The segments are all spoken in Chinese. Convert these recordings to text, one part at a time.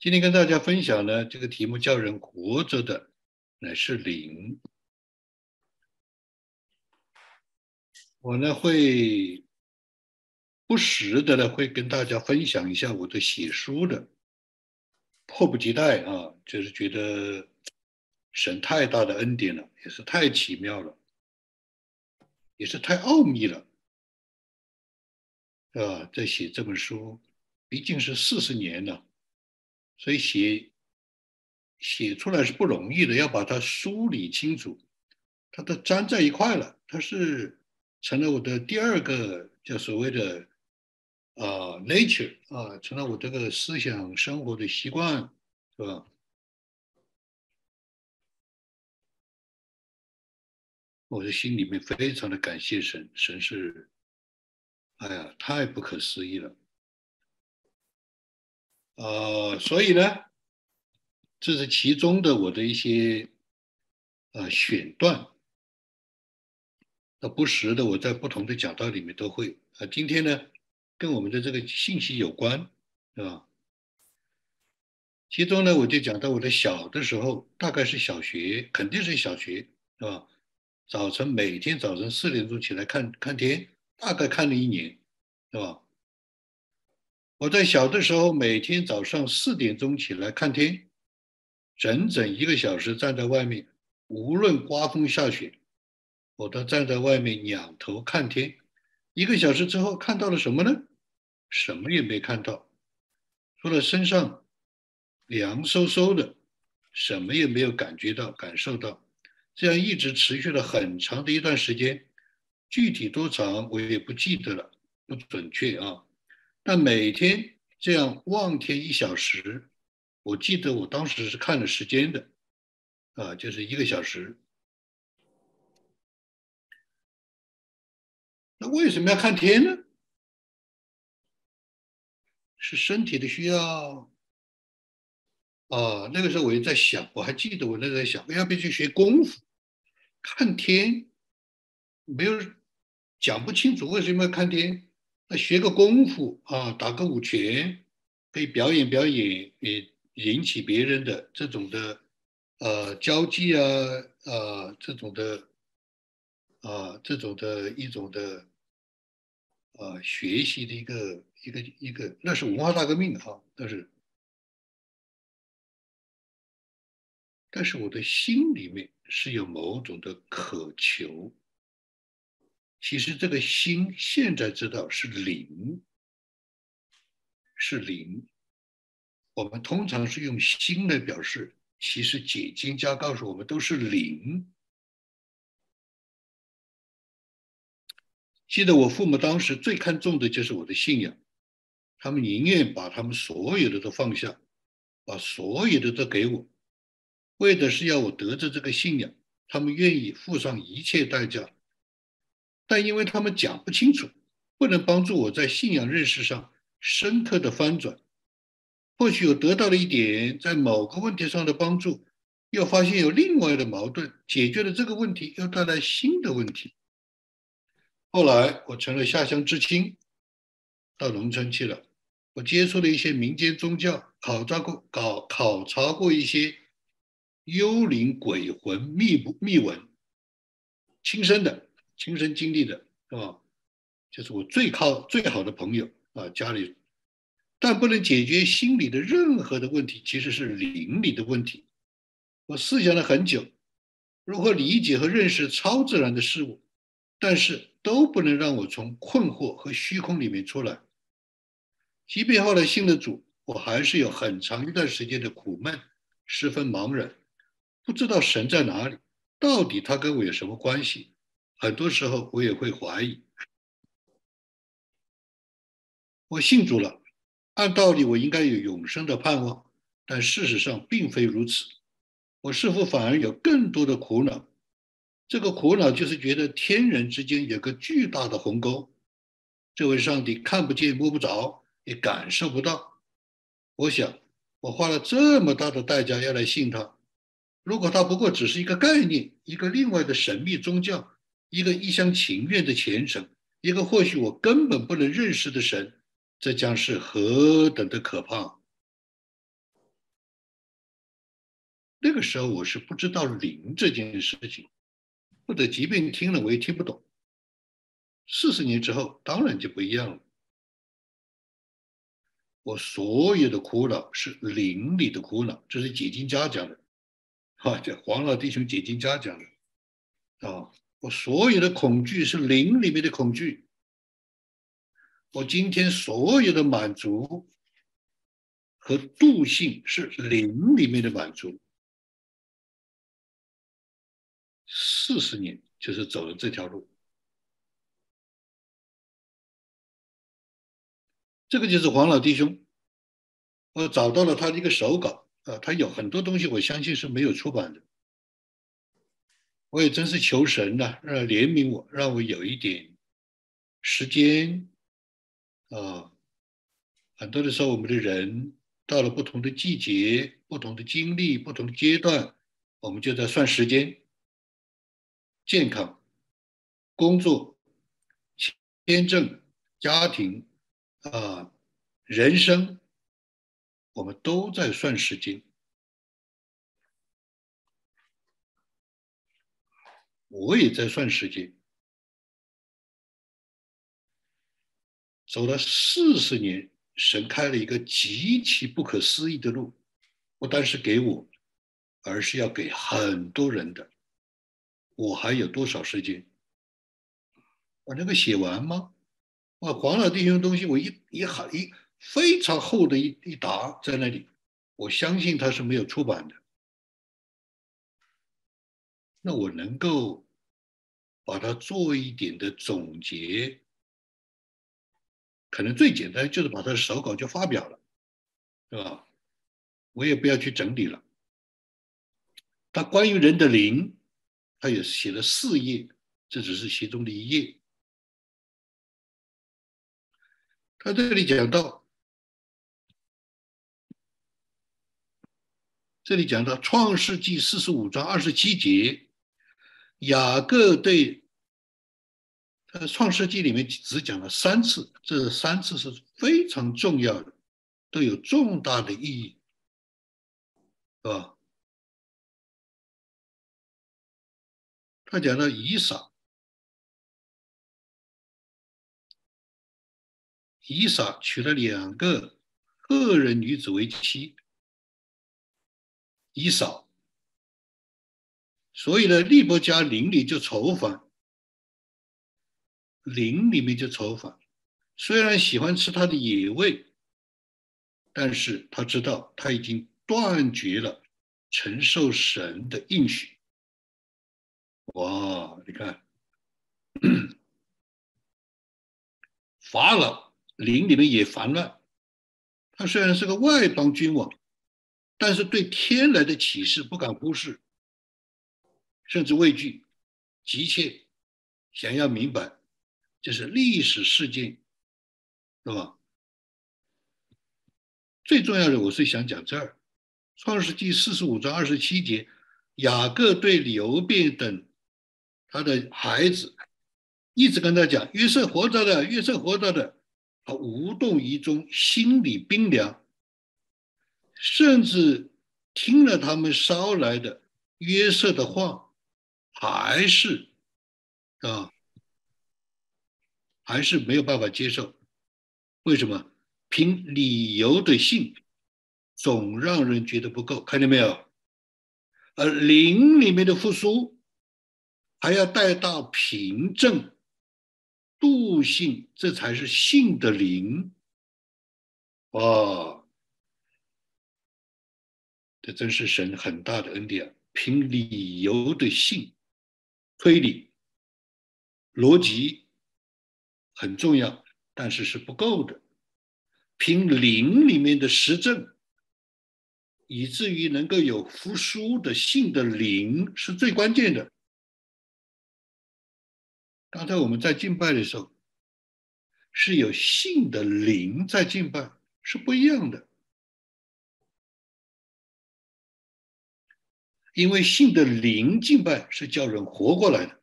今天跟大家分享呢，这个题目叫人活着的乃是灵。我呢会不时的呢会跟大家分享一下我的写书的，迫不及待啊，就是觉得神太大的恩典了，也是太奇妙了，也是太奥秘了，啊，在写这本书，毕竟是四十年了。所以写写出来是不容易的，要把它梳理清楚，它都粘在一块了，它是成了我的第二个叫所谓的啊 nature 啊，成了我这个思想生活的习惯，是吧？我的心里面非常的感谢神，神是，哎呀，太不可思议了。呃，所以呢，这是其中的我的一些呃选段，那不时的我在不同的讲道里面都会啊。今天呢，跟我们的这个信息有关，是吧？其中呢，我就讲到我的小的时候，大概是小学，肯定是小学，是吧？早晨每天早晨四点钟起来看看天，大概看了一年，是吧？我在小的时候，每天早上四点钟起来看天，整整一个小时站在外面，无论刮风下雪，我都站在外面仰头看天。一个小时之后，看到了什么呢？什么也没看到，除了身上凉飕飕的，什么也没有感觉到、感受到。这样一直持续了很长的一段时间，具体多长我也不记得了，不准确啊。那每天这样望天一小时，我记得我当时是看了时间的，啊，就是一个小时。那为什么要看天呢？是身体的需要。啊，那个时候我就在想，我还记得我那在想，要不要去学功夫？看天，没有讲不清楚为什么要看天。那学个功夫啊，打个五拳，可以表演表演，也引起别人的这种的呃交际啊，呃这种的啊这种的一种的啊学习的一个一个一个，那是文化大革命啊，但是但是我的心里面是有某种的渴求。其实这个心现在知道是灵，是灵。我们通常是用心来表示，其实解经家告诉我们都是灵。记得我父母当时最看重的就是我的信仰，他们宁愿把他们所有的都放下，把所有的都给我，为的是要我得着这个信仰，他们愿意付上一切代价。但因为他们讲不清楚，不能帮助我在信仰认识上深刻的翻转。或许我得到了一点在某个问题上的帮助，又发现有另外的矛盾，解决了这个问题，又带来新的问题。后来我成了下乡知青，到农村去了。我接触了一些民间宗教，考察过考考察过一些幽灵鬼魂秘秘闻，亲身的。亲身经历的是吧？就是我最靠最好的朋友啊，家里，但不能解决心理的任何的问题，其实是灵里的问题。我思想了很久，如何理解和认识超自然的事物，但是都不能让我从困惑和虚空里面出来。即便后来信了主，我还是有很长一段时间的苦闷，十分茫然，不知道神在哪里，到底他跟我有什么关系？很多时候我也会怀疑，我信主了，按道理我应该有永生的盼望，但事实上并非如此。我是否反而有更多的苦恼？这个苦恼就是觉得天人之间有个巨大的鸿沟，这位上帝看不见摸不着，也感受不到。我想，我花了这么大的代价要来信他，如果他不过只是一个概念，一个另外的神秘宗教。一个一厢情愿的虔诚，一个或许我根本不能认识的神，这将是何等的可怕！那个时候我是不知道灵这件事情，或者即便听了我也听不懂。四十年之后，当然就不一样了。我所有的苦恼是灵里的苦恼，这是解经家讲的，啊，这黄老弟兄解经家讲的，啊，我所有的恐惧是灵里面的恐惧，我今天所有的满足和度性是灵里面的满足。四十年就是走了这条路。这个就是黄老弟兄，我找到了他的一个手稿啊，他有很多东西，我相信是没有出版的。我也真是求神呐，让怜悯我，让我有一点时间啊。很多的时候，我们的人到了不同的季节、不同的经历、不同的阶段，我们就在算时间、健康、工作、签证、家庭。啊，人生，我们都在算时间。我也在算时间，走了四十年，神开了一个极其不可思议的路，不单是给我，而是要给很多人的。我还有多少时间？把那个写完吗？啊，黄老弟兄的东西，我一一很一非常厚的一一沓在那里，我相信他是没有出版的。那我能够把它做一点的总结，可能最简单就是把他的手稿就发表了，是吧？我也不要去整理了。他关于人的灵，他也写了四页，这只是其中的一页。他这里讲到，这里讲到《创世纪》四十五章二十七节，雅各对，他的，《创世纪》里面只讲了三次，这三次是非常重要的，都有重大的意义，是吧？他讲到以撒。以撒娶了两个赫人女子为妻，以扫，所以呢，利伯家邻里就愁烦，邻里面就愁烦。虽然喜欢吃他的野味，但是他知道他已经断绝了承受神的应许。哇，你看，法老。灵里面也烦乱，他虽然是个外邦君王，但是对天来的启示不敢忽视，甚至畏惧，急切想要明白，这是历史事件，是吧？最重要的，我是想讲这儿，《创世纪》四十五章二十七节，雅各对刘辩等他的孩子，一直跟他讲：约瑟活着的，约瑟活着的。他无动于衷，心里冰凉，甚至听了他们捎来的约瑟的话，还是啊，还是没有办法接受。为什么？凭理由的信，总让人觉得不够。看见没有？而灵里面的复苏，还要带到凭证。度性，这才是性的灵。哇，这真是神很大的恩典。凭理由的性，推理、逻辑很重要，但是是不够的。凭灵里面的实证，以至于能够有复苏的性的灵，是最关键的。刚才我们在敬拜的时候，是有性的灵在敬拜，是不一样的。因为信的灵敬拜是叫人活过来的。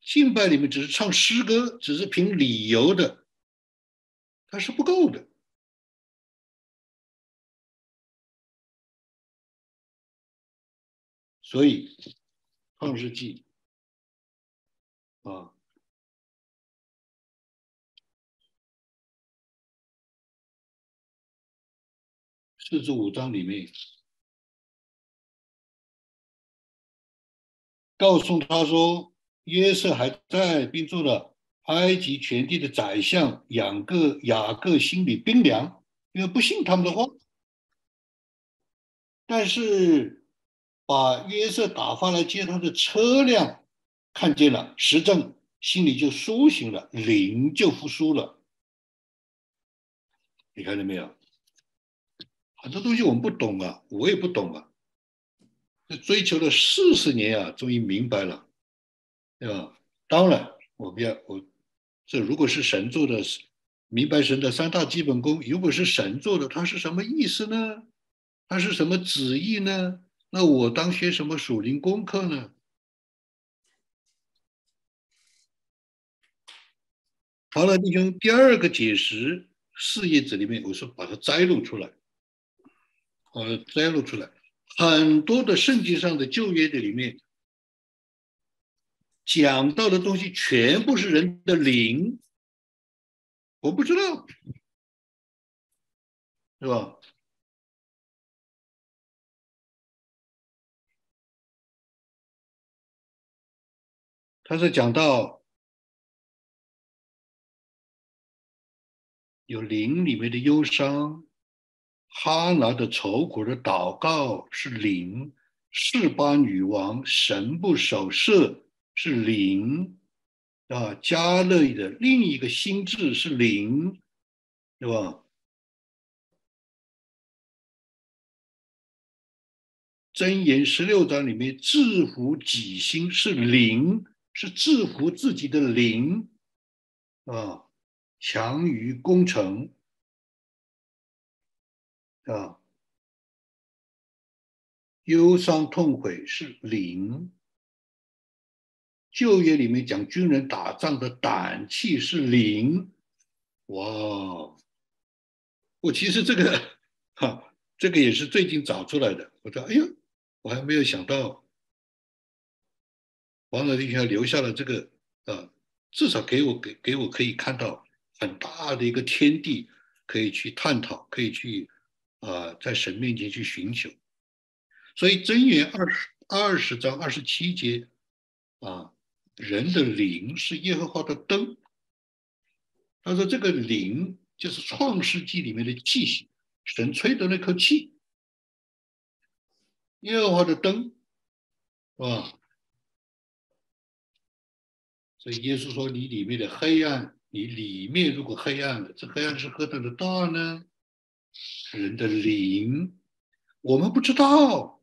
敬拜里面只是唱诗歌，只是凭理由的，它是不够的。所以，创世纪啊。四十五章里面告诉他说，约瑟还在，并做了埃及全地的宰相，养各雅各心里冰凉，因为不信他们的话。但是把约瑟打发来接他的车辆看见了实证，心里就苏醒了，灵就复苏了。你看到没有？很多东西我们不懂啊，我也不懂啊。这追求了四十年啊，终于明白了，对吧？当然，我们要我这如果是神做的，明白神的三大基本功，如果是神做的，它是什么意思呢？它是什么旨意呢？那我当学什么属灵功课呢？好了，弟兄，第二个解释四页纸里面，我说把它摘录出来，呃，摘录出来。很多的圣经上的旧约的里面讲到的东西，全部是人的灵，我不知道，是吧？他是讲到有灵里面的忧伤。哈拿的愁苦的祷告是灵，示巴女王神不守舍是灵，啊，加勒的另一个心智是灵，对吧？箴言十六章里面制服己心是灵，是制服自己的灵，啊，强于攻城。啊，忧伤痛悔是灵。旧约里面讲军人打仗的胆气是灵。哇，我其实这个哈，这个也是最近找出来的。我说，哎呦，我还没有想到，王老弟兄留下了这个啊，至少给我给给我可以看到很大的一个天地，可以去探讨，可以去。啊，在神面前去寻求，所以真言二十二十章二十七节啊，人的灵是耶和华的灯。他说这个灵就是创世纪里面的气息，神吹的那口气，耶和华的灯，是吧？所以耶稣说：“你里面的黑暗，你里面如果黑暗了，这黑暗是何等的大呢？”人的灵，我们不知道。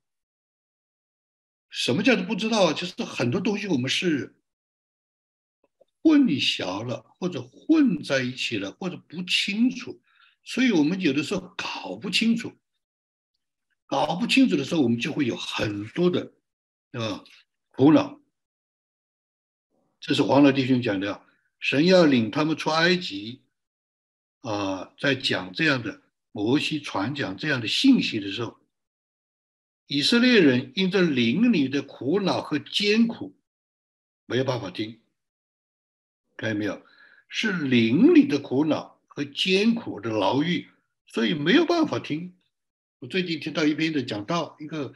什么叫做不知道，就是很多东西我们是混淆了，或者混在一起了，或者不清楚，所以我们有的时候搞不清楚，搞不清楚的时候，我们就会有很多的啊苦恼。这是黄老弟兄讲的，神要领他们出埃及啊，在讲这样的。摩西传讲这样的信息的时候，以色列人因着灵里的苦恼和艰苦，没有办法听，看见没有？是灵里的苦恼和艰苦的牢狱，所以没有办法听。我最近听到一篇的讲道，一个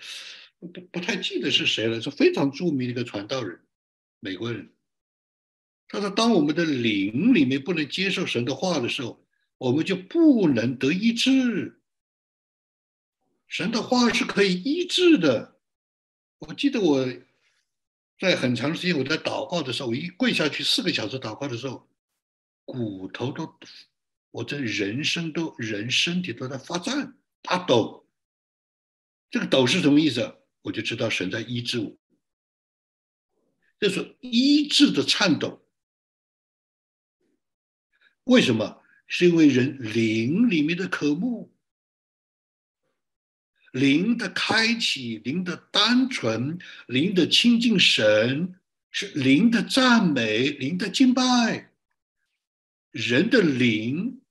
不不太记得是谁了，是非常著名的一个传道人，美国人。他说：“当我们的灵里面不能接受神的话的时候。”我们就不能得医治。神的话是可以医治的。我记得我在很长时间我在祷告的时候，我一跪下去四个小时祷告的时候，骨头都，我这人生都人身体都在发颤发抖。这个抖是什么意思？我就知道神在医治我。这是医治的颤抖。为什么？是因为人灵里面的渴慕，灵的开启，灵的单纯，灵的亲近神，是灵的赞美，灵的敬拜。人的灵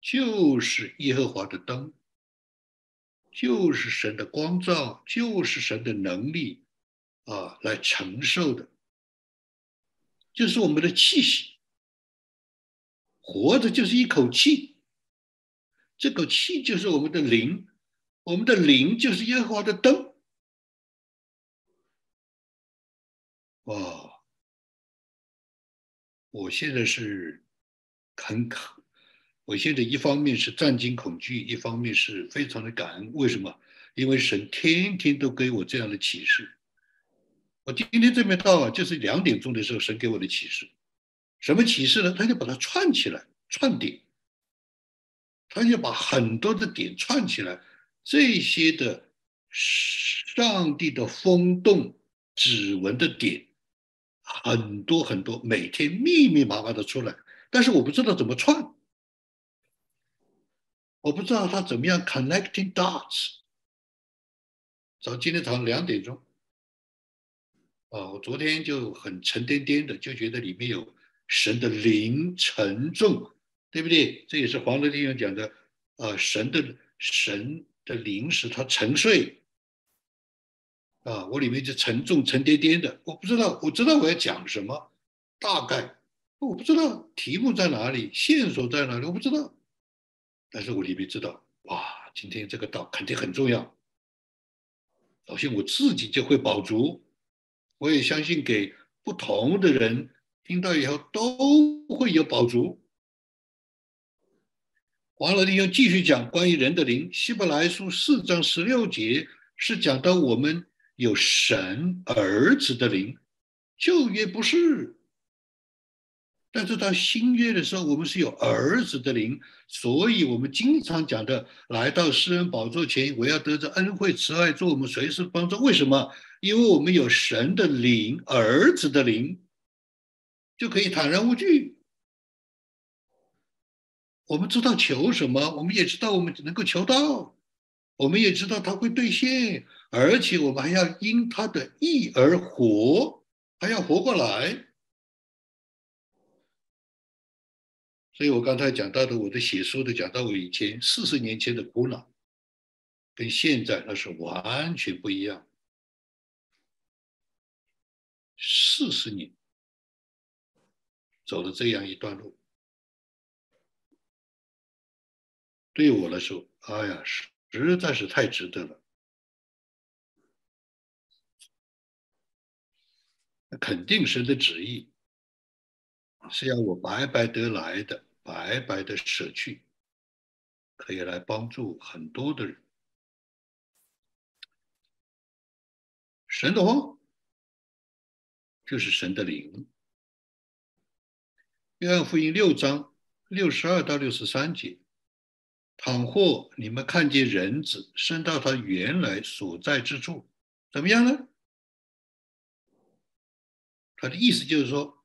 就是耶和华的灯，就是神的光照，就是神的能力啊，来承受的，就是我们的气息。活着就是一口气，这口气就是我们的灵，我们的灵就是耶和华的灯。哇！我现在是很可，我现在一方面是战惊恐惧，一方面是非常的感恩。为什么？因为神天天都给我这样的启示。我今天这边到啊，就是两点钟的时候，神给我的启示。什么启示呢？他就把它串起来，串点，他就把很多的点串起来，这些的上帝的风动指纹的点，很多很多，每天密密麻麻的出来，但是我不知道怎么串，我不知道他怎么样 connecting dots。早今天早上两点钟，啊，我昨天就很沉甸甸的，就觉得里面有。神的灵沉重，对不对？这也是黄德弟兄讲的，啊，神的神的灵使他沉睡，啊，我里面就沉重沉甸甸的，我不知道，我知道我要讲什么，大概我不知道题目在哪里，线索在哪里，我不知道，但是我里面知道，哇，今天这个道肯定很重要，首先我自己就会饱足，我也相信给不同的人。听到以后都会有宝足。王老弟兄继续讲关于人的灵，希伯来书四章十六节是讲到我们有神儿子的灵，旧约不是，但是到新约的时候，我们是有儿子的灵，所以我们经常讲的来到施恩宝座前，我要得着恩惠慈爱，做我们随时帮助。为什么？因为我们有神的灵，儿子的灵。就可以坦然无惧。我们知道求什么，我们也知道我们能够求到，我们也知道他会兑现，而且我们还要因他的意而活，还要活过来。所以我刚才讲到的，我的写书的讲到我以前四十年前的苦恼，跟现在那是完全不一样。四十年。走了这样一段路，对我来说，哎呀，实在是太值得了。肯定神的旨意是要我白白得来的，白白的舍去，可以来帮助很多的人。神的话就是神的灵。约翰福音六章六十二到六十三节，倘或你们看见人子升到他原来所在之处，怎么样呢？他的意思就是说，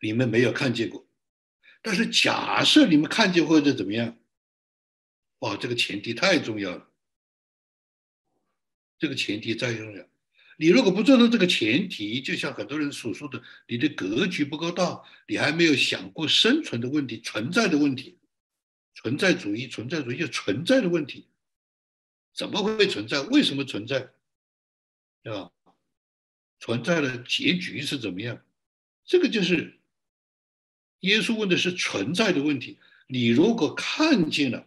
你们没有看见过，但是假设你们看见或者怎么样，哇，这个前提太重要了，这个前提太重要。你如果不做到这个前提，就像很多人所说的，你的格局不够大，你还没有想过生存的问题、存在的问题、存在主义、存在主义就存在的问题，怎么会存在？为什么存在？对吧？存在的结局是怎么样？这个就是耶稣问的是存在的问题。你如果看见了，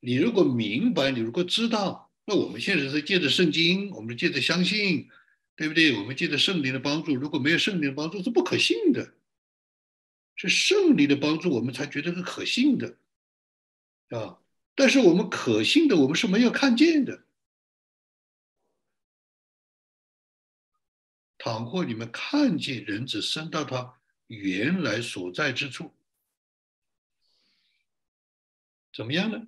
你如果明白，你如果知道。那我们现在是借着圣经，我们借着相信，对不对？我们借着圣灵的帮助，如果没有圣灵的帮助，是不可信的。是圣灵的帮助，我们才觉得是可信的，啊！但是我们可信的，我们是没有看见的。倘或你们看见人子升到他原来所在之处，怎么样呢？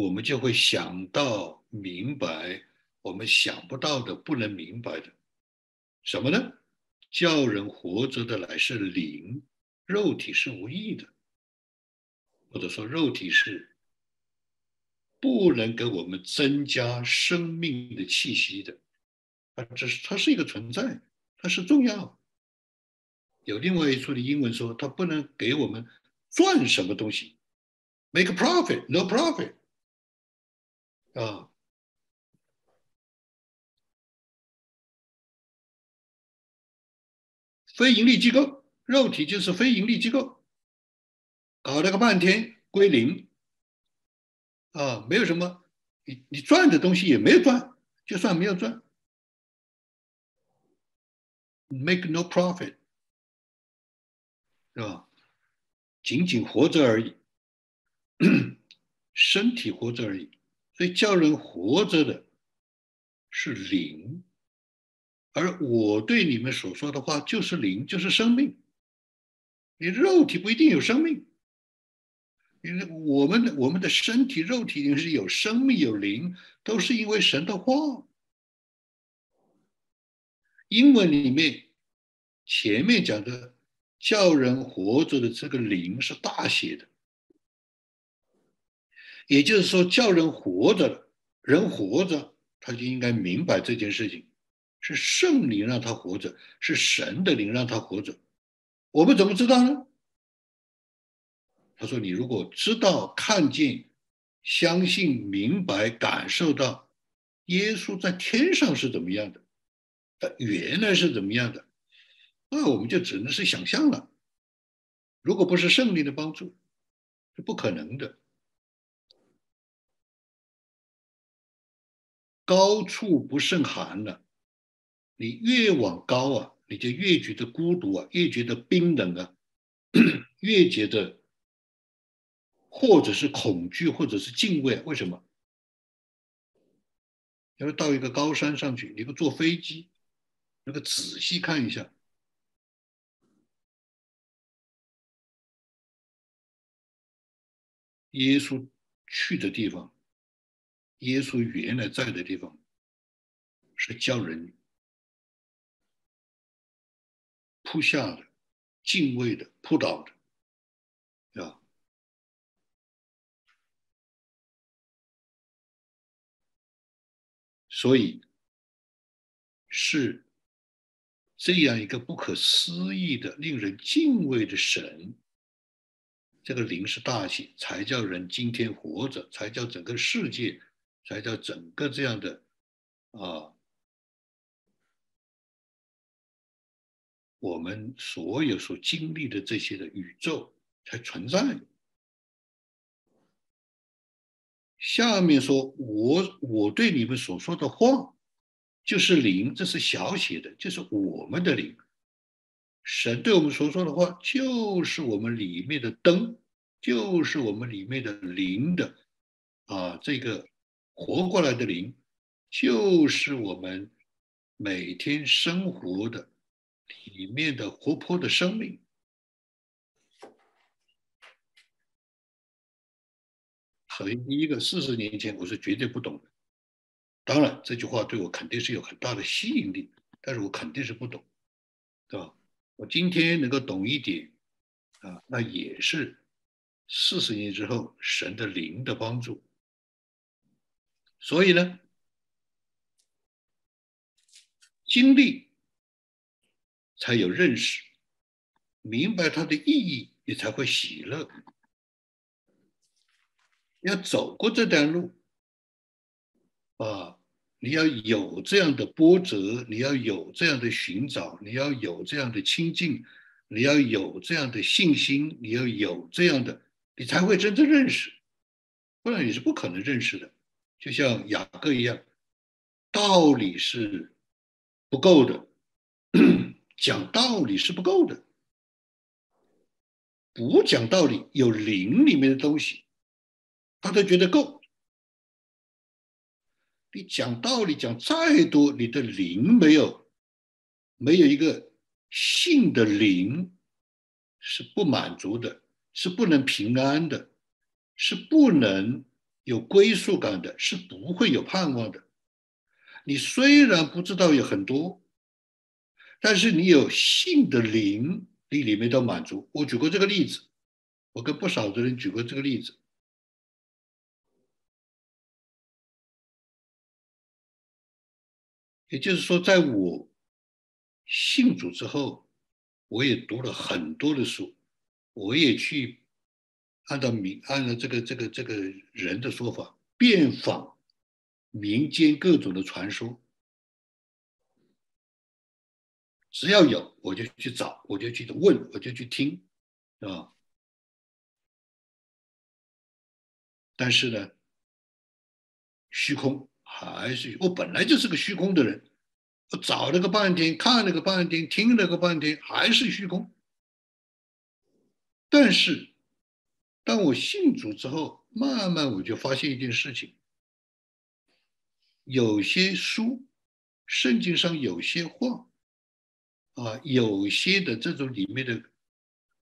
我们就会想到明白我们想不到的、不能明白的，什么呢？叫人活着的乃是灵，肉体是无益的，或者说肉体是不能给我们增加生命的气息的。它只是它是一个存在，它是重要。有另外一处的英文说，它不能给我们赚什么东西。make a profit, no profit 啊。非盈利机构，肉体就是非盈利机构，搞了个半天归零。啊，没有什么，你你赚的东西也没有赚，就算没有赚，make no profit，是吧？仅仅活着而已，身体活着而已，所以叫人活着的是灵。而我对你们所说的话就是灵，就是生命。你肉体不一定有生命，因为我们的我们的身体肉体里是有生命有灵，都是因为神的话。英文里面前面讲的叫人活着的这个灵是大写的，也就是说叫人活着，人活着他就应该明白这件事情。是圣灵让他活着，是神的灵让他活着。我们怎么知道呢？他说：“你如果知道、看见、相信、明白、感受到耶稣在天上是怎么样的，他原来是怎么样的，那我们就只能是想象了。如果不是圣灵的帮助，是不可能的。高处不胜寒了。”你越往高啊，你就越觉得孤独啊，越觉得冰冷啊，越觉得或者是恐惧，或者是敬畏。为什么？要是到一个高山上去，你不坐飞机，那个仔细看一下，耶稣去的地方，耶稣原来在的地方，是叫人。扑下的、敬畏的、扑倒的，啊，所以是这样一个不可思议的、令人敬畏的神。这个灵是大喜，才叫人今天活着，才叫整个世界，才叫整个这样的啊。我们所有所经历的这些的宇宙才存在。下面说，我我对你们所说的话，就是灵，这是小写的，就是我们的灵。神对我们所说的话，就是我们里面的灯，就是我们里面的灵的啊，这个活过来的灵，就是我们每天生活的。里面的活泼的生命，首先第一个，四十年前我是绝对不懂的。当然，这句话对我肯定是有很大的吸引力，但是我肯定是不懂，对吧？我今天能够懂一点，啊，那也是四十年之后神的灵的帮助。所以呢，经历。才有认识，明白它的意义，你才会喜乐。要走过这段路，啊，你要有这样的波折，你要有这样的寻找，你要有这样的亲近，你要有这样的信心，你要有这样的，你才会真正认识，不然你是不可能认识的。就像雅各一样，道理是不够的。讲道理是不够的，不讲道理，有灵里面的东西，他都觉得够。你讲道理讲再多，你的灵没有，没有一个性的灵，是不满足的，是不能平安的，是不能有归属感的，是不会有盼望的。你虽然不知道有很多。但是你有性的灵，你里面都满足。我举过这个例子，我跟不少的人举过这个例子。也就是说，在我信主之后，我也读了很多的书，我也去按照民按照这个这个这个人的说法，遍访民间各种的传说，只要有我就去找，我就去问，我就去听，啊。但是呢，虚空还是我本来就是个虚空的人，我找了个半天，看了个半天，听了个半天，还是虚空。但是，当我信主之后，慢慢我就发现一件事情：有些书，圣经上有些话，啊，有些的这种里面的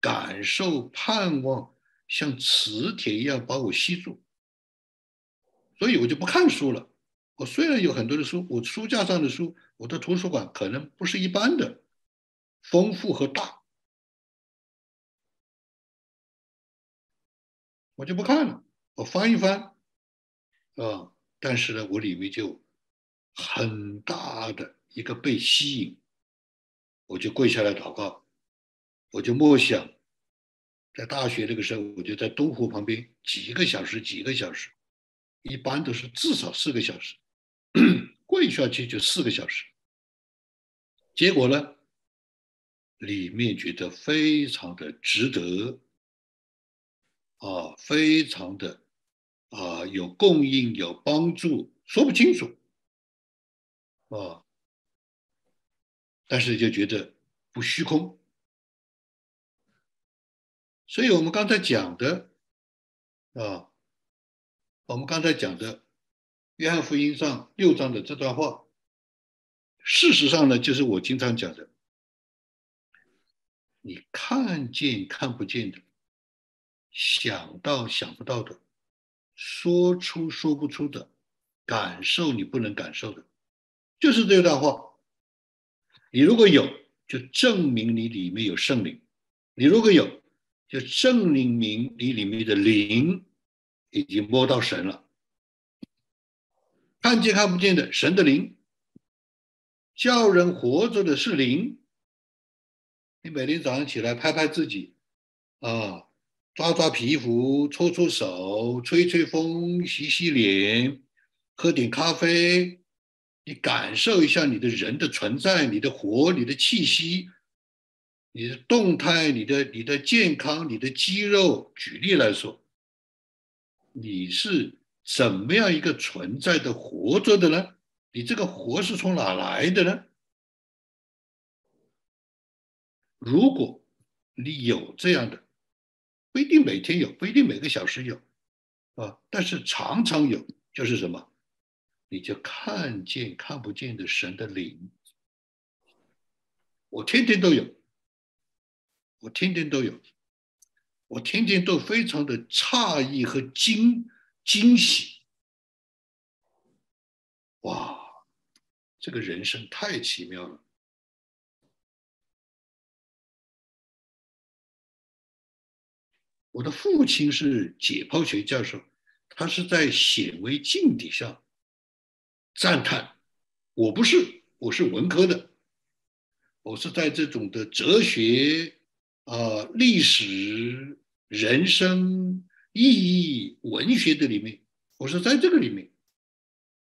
感受、盼望。像磁铁一样把我吸住，所以我就不看书了。我虽然有很多的书，我书架上的书，我的图书馆可能不是一般的丰富和大，我就不看了。我翻一翻，啊，但是呢，我里面就很大的一个被吸引，我就跪下来祷告，我就默想。在大学那个时候，我就在东湖旁边几个小时，几个小时，一般都是至少四个小时，跪下去就四个小时。结果呢，里面觉得非常的值得，啊，非常的啊有供应、有帮助，说不清楚，啊，但是就觉得不虚空。所以我们刚才讲的，啊，我们刚才讲的《约翰福音》上六章的这段话，事实上呢，就是我经常讲的：你看见看不见的，想到想不到的，说出说不出的，感受你不能感受的，就是这段话。你如果有，就证明你里面有圣灵；你如果有，就证明你里面的灵已经摸到神了，看见看不见的神的灵，叫人活着的是灵。你每天早上起来拍拍自己，啊，抓抓皮肤，搓搓手，吹吹风，洗洗脸，喝点咖啡，你感受一下你的人的存在，你的活，你的气息。你的动态，你的你的健康，你的肌肉，举例来说，你是怎么样一个存在的活着的呢？你这个活是从哪来的呢？如果你有这样的，不一定每天有，不一定每个小时有，啊，但是常常有，就是什么？你就看见看不见的神的灵，我天天都有。我天天都有，我天天都非常的诧异和惊惊喜。哇，这个人生太奇妙了！我的父亲是解剖学教授，他是在显微镜底下赞叹。我不是，我是文科的，我是在这种的哲学。啊，历史、人生、意义、文学的里面，我是在这个里面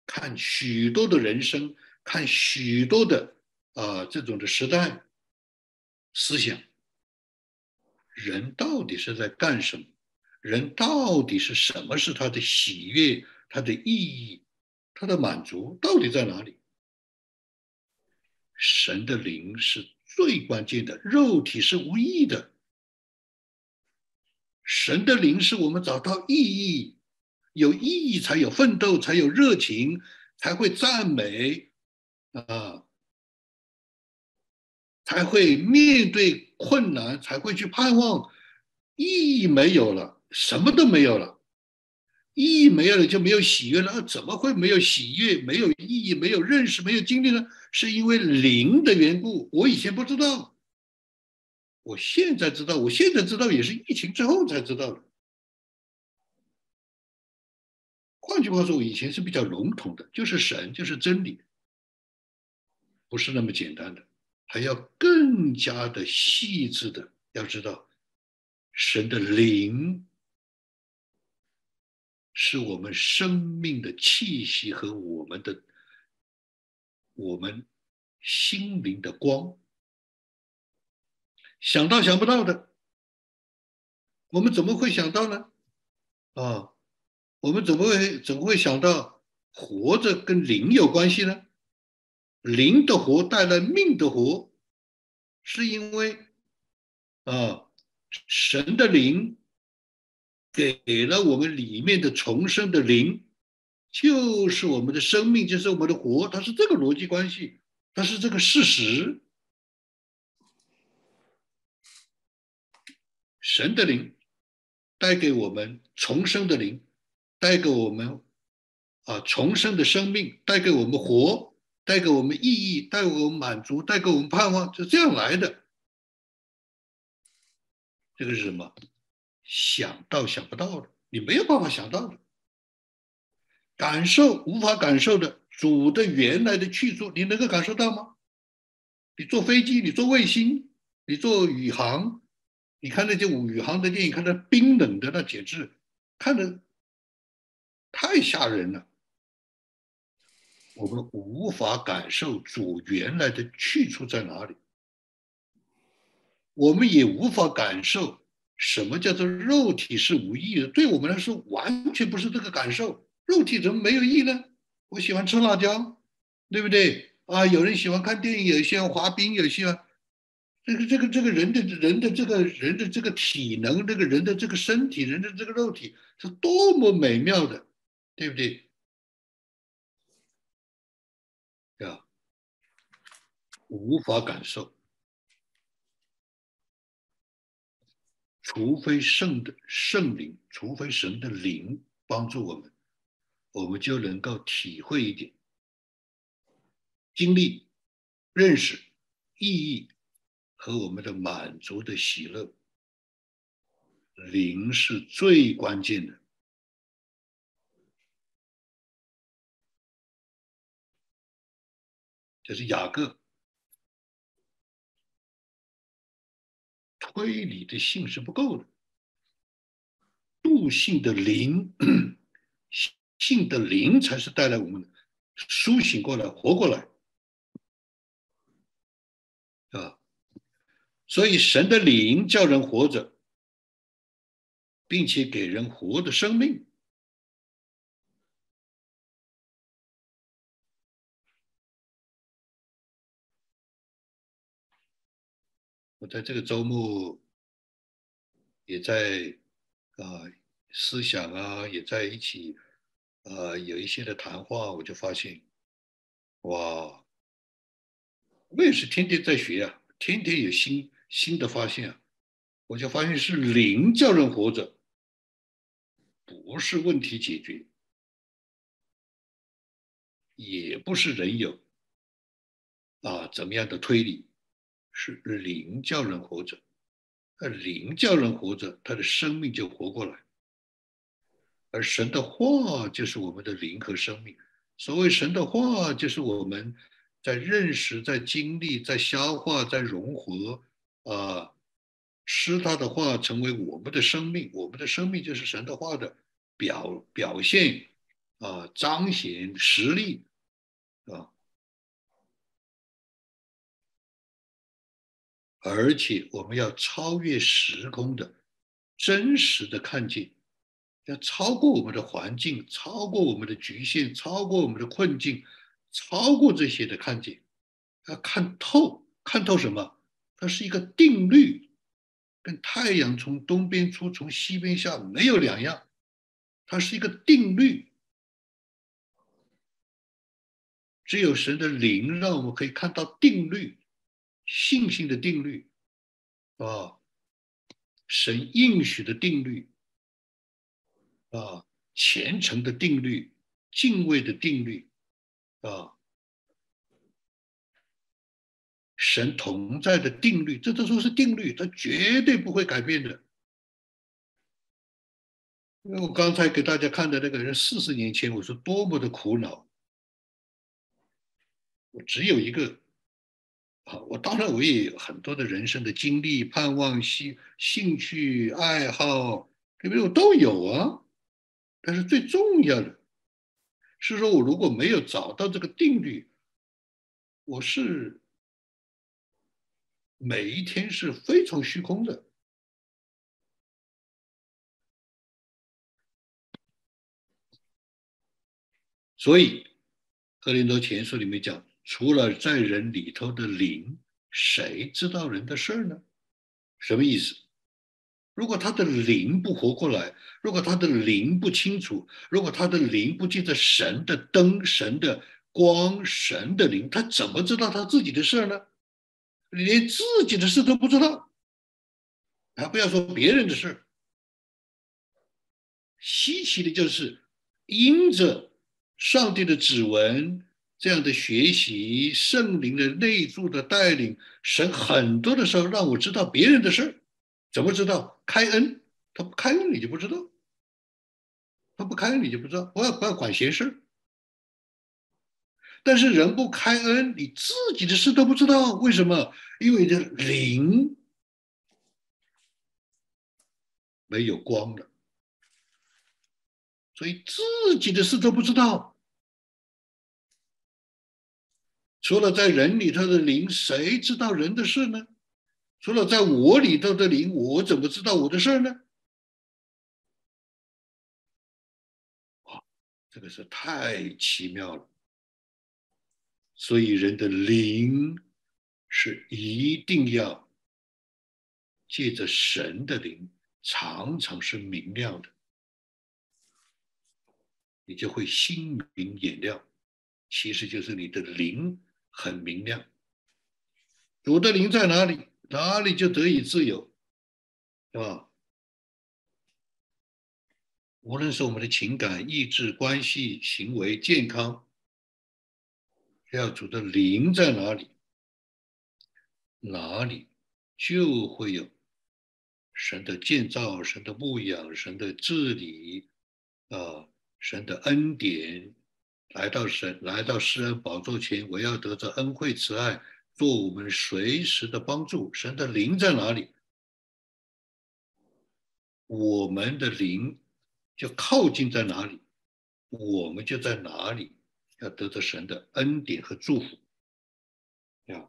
看许多的人生，看许多的啊这种的时代思想，人到底是在干什么？人到底是什么是他的喜悦、他的意义、他的满足到底在哪里？神的灵是。最关键的，肉体是无意的。神的灵是我们找到意义，有意义才有奋斗，才有热情，才会赞美啊，才会面对困难，才会去盼望。意义没有了，什么都没有了。意义没有了，就没有喜悦了。那怎么会没有喜悦、没有意义、没有认识、没有经历呢？是因为灵的缘故。我以前不知道，我现在知道。我现在知道也是疫情之后才知道的。换句话说，我以前是比较笼统的，就是神，就是真理，不是那么简单的，还要更加的细致的。要知道，神的灵。是我们生命的气息和我们的我们心灵的光。想到想不到的，我们怎么会想到呢？啊，我们怎么会怎么会想到活着跟灵有关系呢？灵的活带来命的活，是因为啊，神的灵。给了我们里面的重生的灵，就是我们的生命，就是我们的活，它是这个逻辑关系，它是这个事实。神的灵带给我们重生的灵，带给我们啊重生的生命，带给我们活，带给我们意义，带给我们满足，带给我们盼望，就这样来的。这个是什么？想到想不到的，你没有办法想到的，感受无法感受的主的原来的去处，你能够感受到吗？你坐飞机，你坐卫星，你坐宇航，你看那些宇航的电影，看那冰冷的那简直看着太吓人了。我们无法感受主原来的去处在哪里，我们也无法感受。什么叫做肉体是无意的？对我们来说，完全不是这个感受。肉体怎么没有意呢？我喜欢吃辣椒，对不对？啊，有人喜欢看电影，有些人滑冰，有些人这个这个这个人的人的这个人的这个体能，这个人的这个身体，人的这个肉体是多么美妙的，对不对？无法感受。除非圣的圣灵，除非神的灵帮助我们，我们就能够体会一点、经历、认识意义和我们的满足的喜乐。灵是最关键的。这是雅各。推理的性是不够的，悟性的灵，性的灵才是带来我们的苏醒过来、活过来，啊！所以神的灵叫人活着，并且给人活的生命。我在这个周末也在啊思想啊，也在一起啊有一些的谈话，我就发现，哇，我也是天天在学啊，天天有新新的发现啊，我就发现是灵叫人活着，不是问题解决，也不是人有啊怎么样的推理。是灵叫人活着，而灵叫人活着，他的生命就活过来。而神的话就是我们的灵和生命。所谓神的话，就是我们在认识、在经历、在消化、在融合啊，使他的话成为我们的生命。我们的生命就是神的话的表表现啊，彰显实力啊。而且我们要超越时空的真实的看见，要超过我们的环境，超过我们的局限，超过我们的困境，超过这些的看见，要看透，看透什么？它是一个定律，跟太阳从东边出，从西边下没有两样，它是一个定律。只有神的灵让我们可以看到定律。信心的定律，啊，神应许的定律，啊，虔诚的定律，敬畏的定律，啊，神同在的定律，这都说是定律，它绝对不会改变的。因为我刚才给大家看的那个人，四十年前我是多么的苦恼，我只有一个。我当然我也有很多的人生的经历、盼望、兴兴趣、爱好，对不对？我都有啊。但是最重要的是说，我如果没有找到这个定律，我是每一天是非常虚空的。所以，《格林多前书》里面讲，除了在人里头的灵，谁知道人的事儿呢？什么意思？如果他的灵不活过来，如果他的灵不清楚，如果他的灵不记得神的灯、神的光、神的灵，他怎么知道他自己的事儿呢？连自己的事都不知道，还不要说别人的事儿。稀奇的就是，因着上帝的指纹，这样的学习，圣灵的内住的带领，神很多的时候让我知道别人的事，怎么知道？开恩，他不开恩你就不知道，他不开恩你就不知道，不要不要管闲事但是人不开恩，你自己的事都不知道，为什么？因为这灵没有光了。所以自己的事都不知道，除了在人里头的灵，谁知道人的事呢？除了在我里头的灵，我怎么知道我的事呢？啊，这个是太奇妙了。所以人的灵是一定要借着神的灵，常常是明亮的。你就会心明眼亮，其实就是你的灵很明亮。主的灵在哪里，哪里就得以自由，是吧？无论是我们的情感、意志、关系、行为、健康，要主的灵在哪里，哪里就会有神的建造、神的牧养、神的治理啊。神的恩典来到神来到世人宝座前，我要得着恩惠慈爱，做我们随时的帮助。神的灵在哪里，我们的灵就靠近在哪里，我们就在哪里，要得到神的恩典和祝福。呀，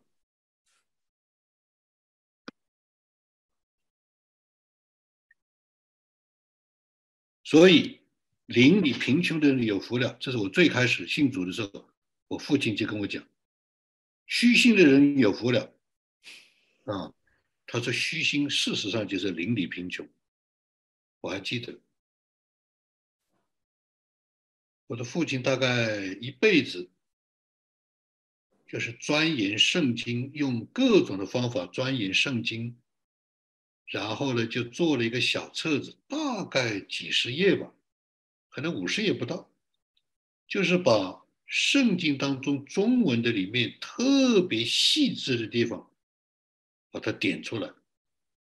所以。邻里贫穷的人有福了，这是我最开始信主的时候，我父亲就跟我讲，虚心的人有福了，啊，他说虚心事实上就是邻里贫穷，我还记得，我的父亲大概一辈子就是钻研圣经，用各种的方法钻研圣经，然后呢就做了一个小册子，大概几十页吧。可能五十页不到，就是把圣经当中中文的里面特别细致的地方，把它点出来。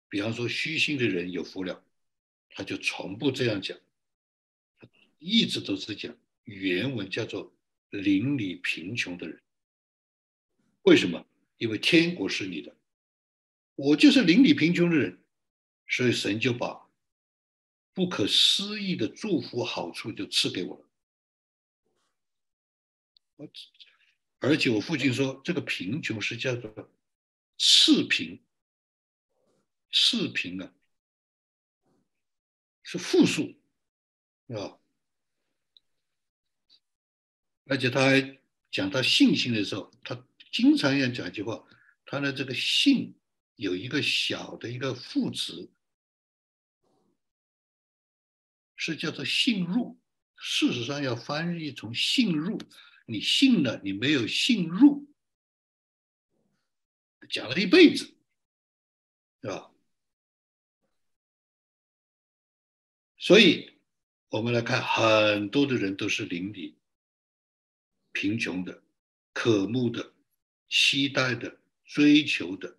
比方说，虚心的人有福了，他就从不这样讲，他一直都是讲原文叫做“邻里贫穷的人”。为什么？因为天国是你的，我就是邻里贫穷的人，所以神就把。不可思议的祝福好处就赐给我了，我而且我父亲说，这个贫穷是叫做次贫，次贫啊，是负数，啊，而且他还讲到信心的时候，他经常要讲一句话，他的这个信有一个小的一个副词。是叫做信入，事实上要翻译从信入，你信了，你没有信入，讲了一辈子，是吧？所以，我们来看，很多的人都是邻里贫穷的、渴慕的、期待的、追求的。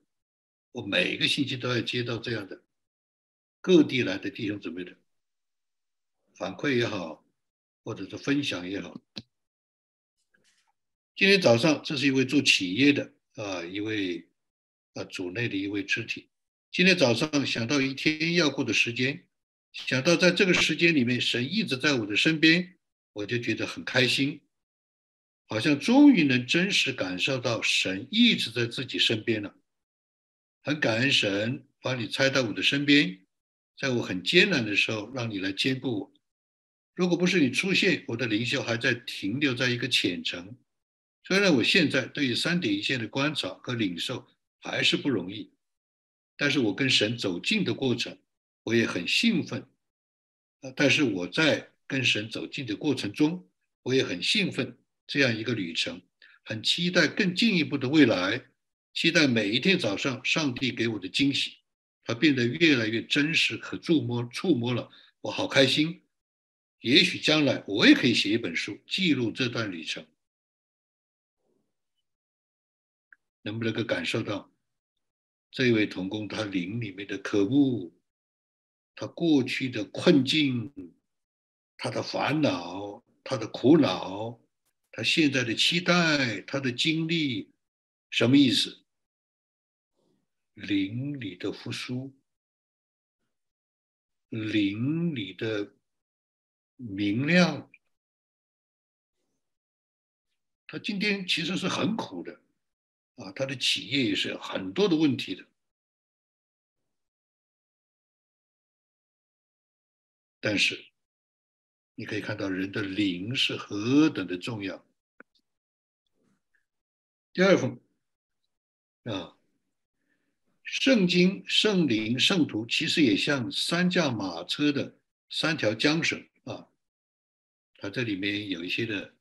我每个星期都要接到这样的各地来的弟兄姊妹的。反馈也好，或者是分享也好。今天早上，这是一位做企业的啊，一位啊组内的一位肢体。今天早上想到一天要过的时间，想到在这个时间里面，神一直在我的身边，我就觉得很开心，好像终于能真实感受到神一直在自己身边了。很感恩神把你拆到我的身边，在我很艰难的时候，让你来兼顾我。如果不是你出现，我的灵修还在停留在一个浅层。虽然我现在对于三点一线的观察和领受还是不容易，但是我跟神走近的过程，我也很兴奋。啊，但是我在跟神走近的过程中，我也很兴奋。这样一个旅程，很期待更进一步的未来，期待每一天早上上帝给我的惊喜，它变得越来越真实可触摸，触摸了，我好开心。也许将来我也可以写一本书，记录这段旅程。能不能够感受到这位童工他灵里面的可恶，他过去的困境，他的烦恼，他的苦恼，他现在的期待，他的经历，什么意思？灵里的复苏，灵里的。明亮，他今天其实是很苦的，啊，他的企业也是很多的问题的，但是你可以看到人的灵是何等的重要。第二封啊，圣经、圣灵、圣徒其实也像三驾马车的三条缰绳。它这里面有一些的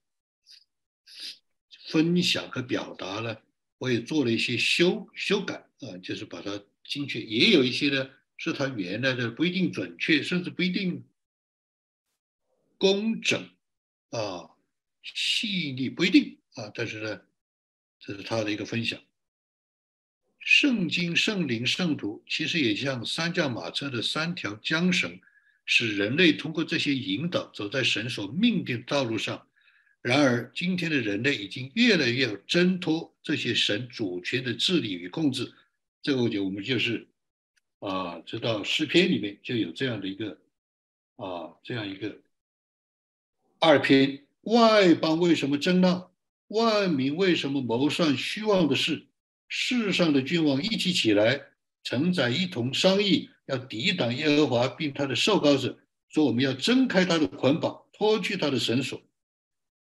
分享和表达呢，我也做了一些修修改啊，就是把它精确，也有一些呢是它原来的不一定准确，甚至不一定工整啊，细腻不一定啊，但是呢，这是他的一个分享。圣经、圣灵、圣徒其实也像三驾马车的三条缰绳。使人类通过这些引导走在神所命定的道路上。然而，今天的人类已经越来越挣脱这些神主权的治理与控制。这个就我们就是啊，知道诗篇里面就有这样的一个啊，这样一个二篇：外邦为什么争闹？万民为什么谋算虚妄的事？世上的君王一起起来，承载一同商议。要抵挡耶和华，并他的受膏者，说我们要挣开他的捆绑，脱去他的绳索。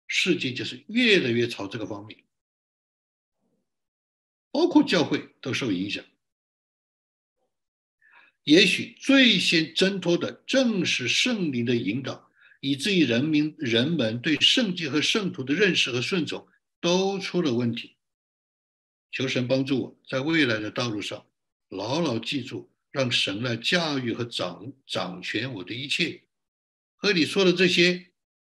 世界就是越来越朝这个方面，包括教会都受影响。也许最先挣脱的正是圣灵的引导，以至于人民人们对圣经和圣徒的认识和顺从都出了问题。求神帮助我在未来的道路上牢牢记住。让神来驾驭和掌掌权我的一切。和你说的这些，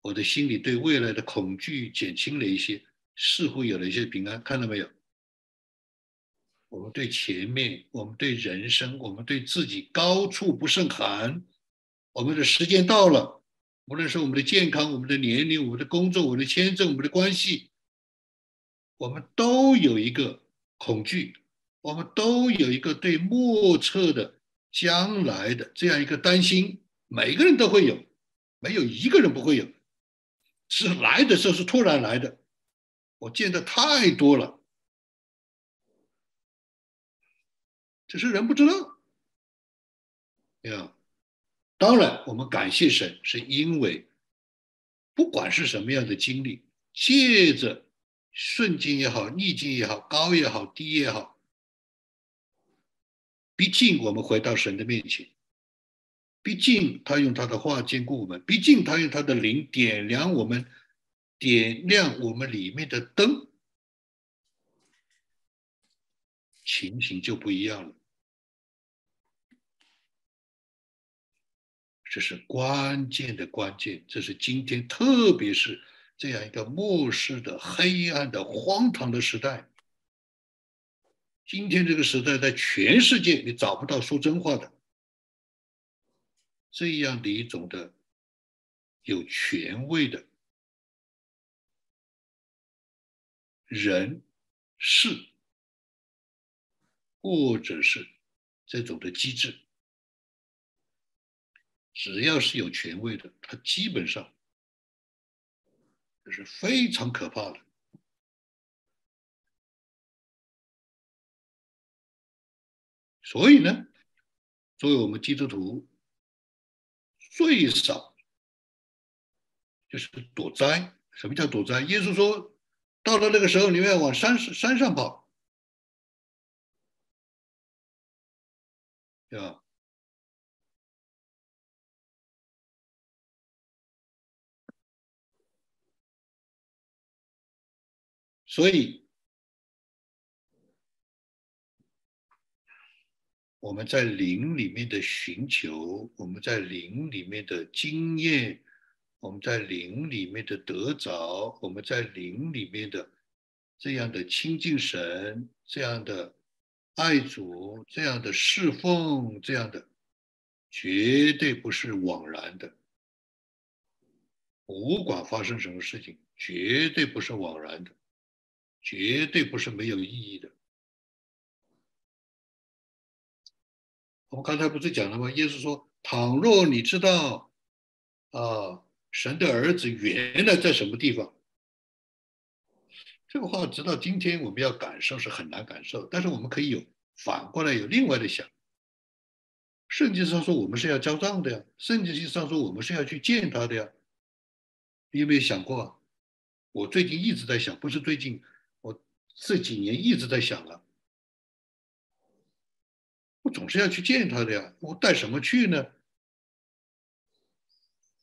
我的心里对未来的恐惧减轻了一些，似乎有了一些平安。看到没有？我们对前面，我们对人生，我们对自己高处不胜寒。我们的时间到了，无论是我们的健康、我们的年龄、我们的工作、我们的签证、我们的关系，我们都有一个恐惧。我们都有一个对莫测的将来的这样一个担心，每个人都会有，没有一个人不会有。是来的时候是突然来的，我见的太多了，只是人不知道。呀，当然我们感谢神，是因为不管是什么样的经历，借着顺境也好，逆境也好，高也好，低也好。毕竟我们回到神的面前，毕竟他用他的话坚固我们，毕竟他用他的灵点亮我们，点亮我们里面的灯，情形就不一样了。这是关键的关键，这是今天特别是这样一个末世的黑暗的荒唐的时代。今天这个时代，在全世界你找不到说真话的这样的一种的有权威的人事，或者是这种的机制。只要是有权威的，他基本上这是非常可怕的。所以呢，作为我们基督徒，最少就是躲灾。什么叫躲灾？耶稣说，到了那个时候，你们要往山山上跑，对吧？所以我们在灵里面的寻求，我们在灵里面的经验，我们在灵里面的得着，我们在灵里面的这样的亲近神，这样的爱主，这样的侍奉，这样的绝对不是枉然的。不管发生什么事情，绝对不是枉然的。绝对不是没有意义的。我们刚才不是讲了吗？耶稣说：“倘若你知道，啊，神的儿子原来在什么地方？”这个话直到今天我们要感受是很难感受，但是我们可以有反过来有另外的想。圣经上说我们是要交账的呀，圣经上说我们是要去见他的呀。你有没有想过？我最近一直在想，不是最近。我这几年一直在想了，总是要去见他的呀。我带什么去呢？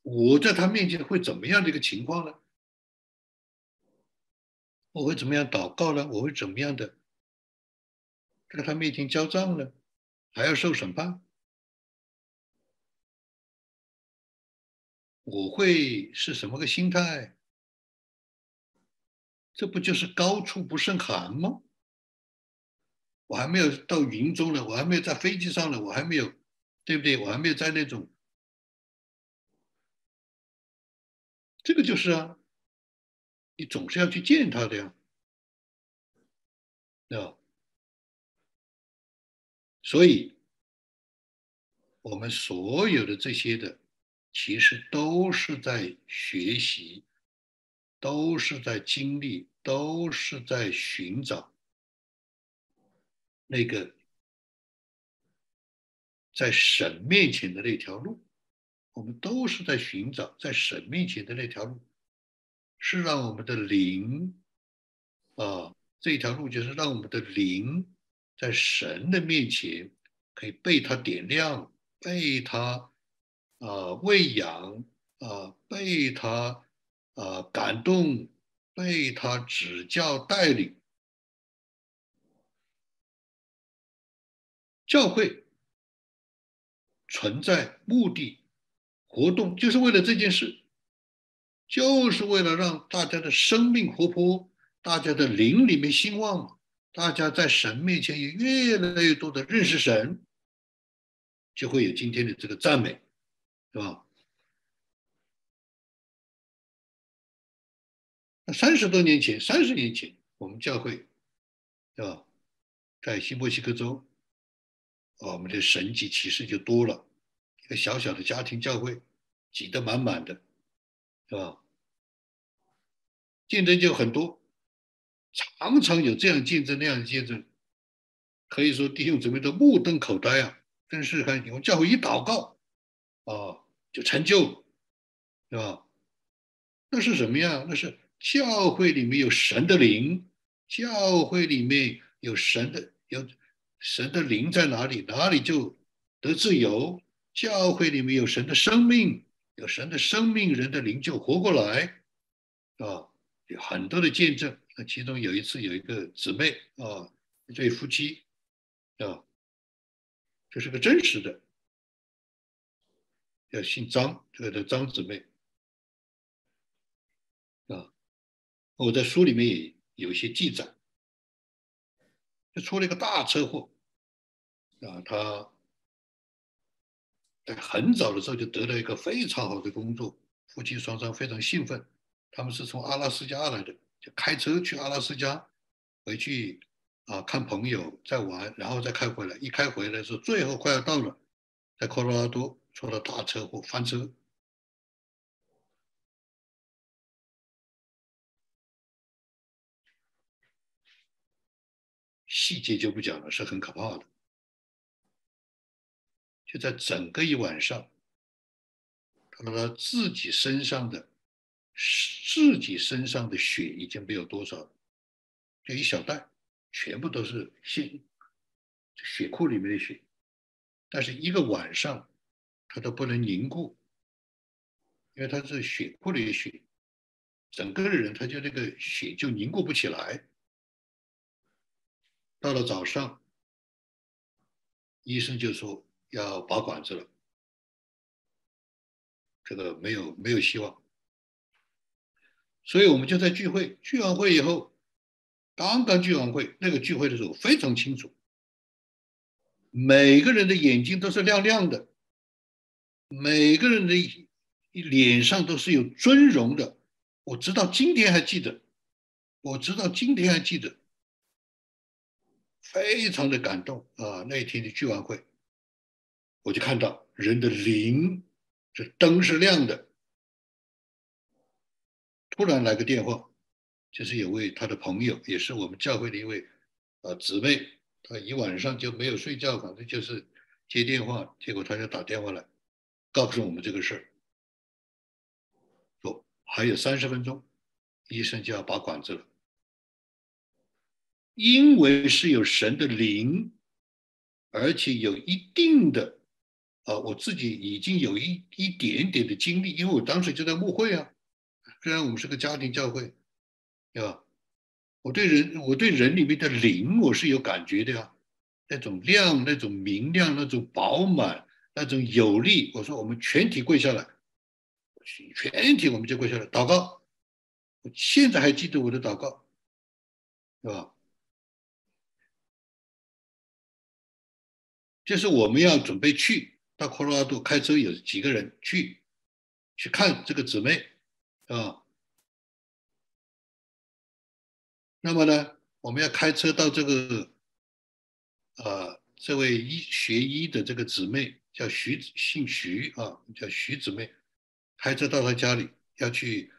我在他面前会怎么样的一个情况呢？我会怎么样祷告呢？我会怎么样的在他面前交账呢？还要受审判？我会是什么个心态？这不就是高处不胜寒吗？我还没有到云中呢，我还没有在飞机上呢，我还没有，对不对？我还没有在那种，这个就是啊，你总是要去见他的呀，啊，所以，我们所有的这些的，其实都是在学习。都是在经历，都是在寻找那个在神面前的那条路。我们都是在寻找在神面前的那条路，是让我们的灵啊，这条路就是让我们的灵在神的面前可以被他点亮，被他啊喂养啊，被他。啊，感动，被他指教带领，教会存在目的，活动就是为了这件事，就是为了让大家的生命活泼，大家的灵里面兴旺，大家在神面前也越来越多的认识神，就会有今天的这个赞美，是吧？那三十多年前，三十年前，我们教会，对吧？在新墨西哥州，我们的神迹启示就多了，一个小小的家庭教会，挤得满满的，是吧？竞争就很多，常常有这样竞争那样的竞争，可以说弟兄姊妹都目瞪口呆啊！真是看，我们教会一祷告，啊，就成就，是吧？那是什么呀？那是。教会里面有神的灵，教会里面有神的有神的灵在哪里，哪里就得自由。教会里面有神的生命，有神的生命，人的灵就活过来，啊，有很多的见证。那其中有一次有一个姊妹啊，一对夫妻，啊，这是个真实的，要姓张，这个叫张姊妹啊。我在书里面也有一些记载，就出了一个大车祸，啊，他在很早的时候就得了一个非常好的工作，夫妻双双非常兴奋。他们是从阿拉斯加来的，就开车去阿拉斯加，回去啊看朋友，在玩，然后再开回来。一开回来是，最后快要到了，在科罗拉多出了大车祸翻车。细节就不讲了，是很可怕的。就在整个一晚上，他说他自己身上的自己身上的血已经没有多少了，就一小袋，全部都是血，血库里面的血。但是一个晚上，他都不能凝固，因为他是血库里的血，整个人他就那个血就凝固不起来。到了早上，医生就说要拔管子了，这个没有没有希望，所以我们就在聚会。聚完会以后，刚刚聚完会，那个聚会的时候非常清楚，每个人的眼睛都是亮亮的，每个人的脸上都是有尊荣的。我直到今天还记得，我直到今天还记得。非常的感动啊！那一天的聚完会，我就看到人的灵，这灯是亮的。突然来个电话，就是有位他的朋友，也是我们教会的一位啊姊妹，她一晚上就没有睡觉，反正就是接电话，结果他就打电话来，告诉我们这个事儿，说还有三十分钟，医生就要拔管子了。因为是有神的灵，而且有一定的，啊，我自己已经有一一点点的经历，因为我当时就在牧会啊，虽然我们是个家庭教会，对吧？我对人，我对人里面的灵，我是有感觉的呀，那种亮，那种明亮，那种饱满，那种有力。我说我们全体跪下来，全体我们就跪下来祷告。我现在还记得我的祷告，对吧？就是我们要准备去到科罗拉多开车，有几个人去去看这个姊妹，啊，那么呢，我们要开车到这个，呃，这位医学医的这个姊妹叫徐，姓徐啊，叫徐姊妹，开车到她家里，要去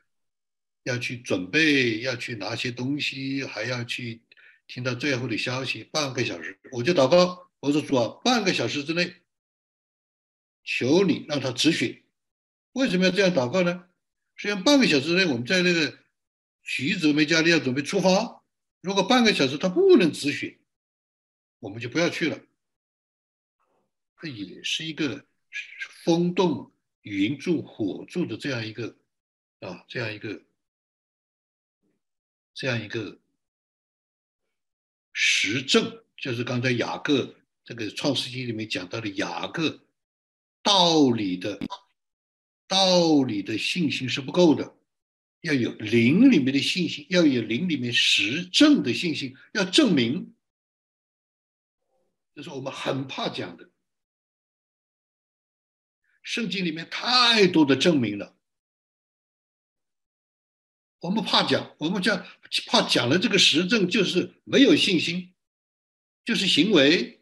要去准备，要去拿些东西，还要去听到最后的消息，半个小时，我就祷告。我说主啊，半个小时之内，求你让他止血。为什么要这样祷告呢？实际上，半个小时内，我们在那个徐姊妹家里要准备出发。如果半个小时他不能止血，我们就不要去了。这也是一个风动云助火助的这样一个啊，这样一个这样一个实证，就是刚才雅各。这个《创世纪》里面讲到的雅各道理的道理的信心是不够的，要有灵里面的信心，要有灵里面实证的信心，要证明。这是我们很怕讲的。圣经里面太多的证明了，我们怕讲，我们讲怕讲了这个实证就是没有信心，就是行为。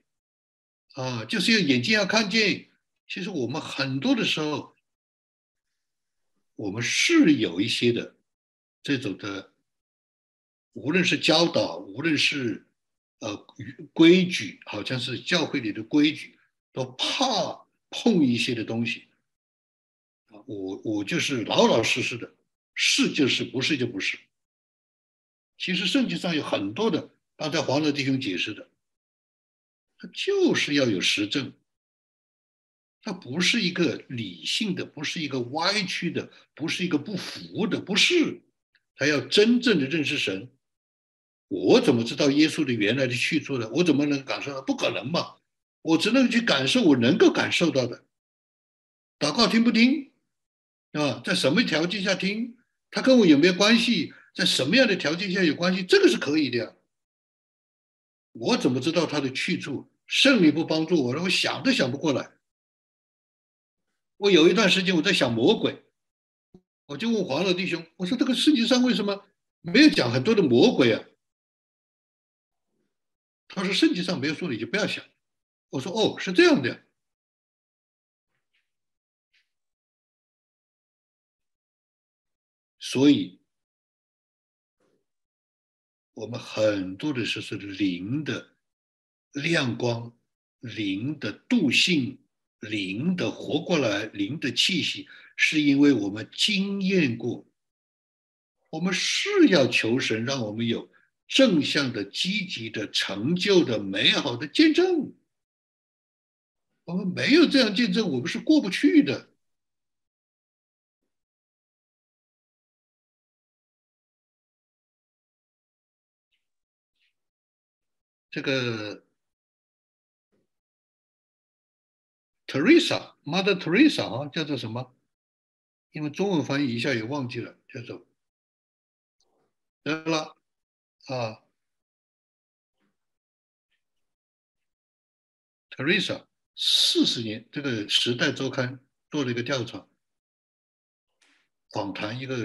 啊，就是要眼睛要看见。其实我们很多的时候，我们是有一些的这种的，无论是教导，无论是呃规矩，好像是教会里的规矩，都怕碰一些的东西。我我就是老老实实的，是就是，不是就不是。其实圣经上有很多的，刚才黄德弟兄解释的。他就是要有实证，它不是一个理性的，不是一个歪曲的，不是一个不服的，不是。他要真正的认识神。我怎么知道耶稣的原来的去处呢？我怎么能感受到？不可能嘛！我只能去感受我能够感受到的。祷告听不听啊？在什么条件下听？他跟我有没有关系？在什么样的条件下有关系？这个是可以的呀。我怎么知道他的去处？圣灵不帮助我，我想都想不过来。我有一段时间我在想魔鬼，我就问黄老弟兄，我说这个世界上为什么没有讲很多的魔鬼啊？他说圣经上没有说，你就不要想。我说哦，是这样的。所以，我们很多的时候是灵的亮光、灵的度性灵的活过来、灵的气息，是因为我们经验过，我们是要求神让我们有正向的、积极的、成就的、美好的见证。我们没有这样见证，我们是过不去的。这个 Teresa，Mother Teresa 啊，叫做什么？因为中文翻译一下也忘记了，叫做得了啊，Teresa。四十年，这个《时代周刊》做了一个调查，访谈一个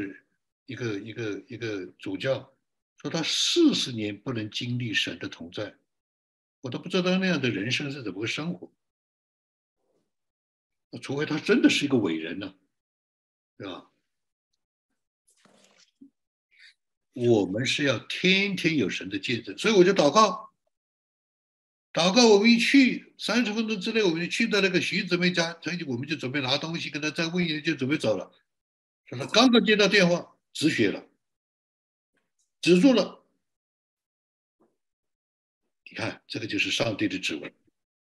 一个一个一个主教，说他四十年不能经历神的同在，我都不知道那样的人生是怎么个生活，那除非他真的是一个伟人呢，对吧？我们是要天天有神的见证，所以我就祷告。祷告，我们一去三十分钟之内，我们就去到那个徐姊妹家，所以我们就准备拿东西，跟他再问一，就准备走了。说他刚刚接到电话，止血了，止住了。你看，这个就是上帝的指纹。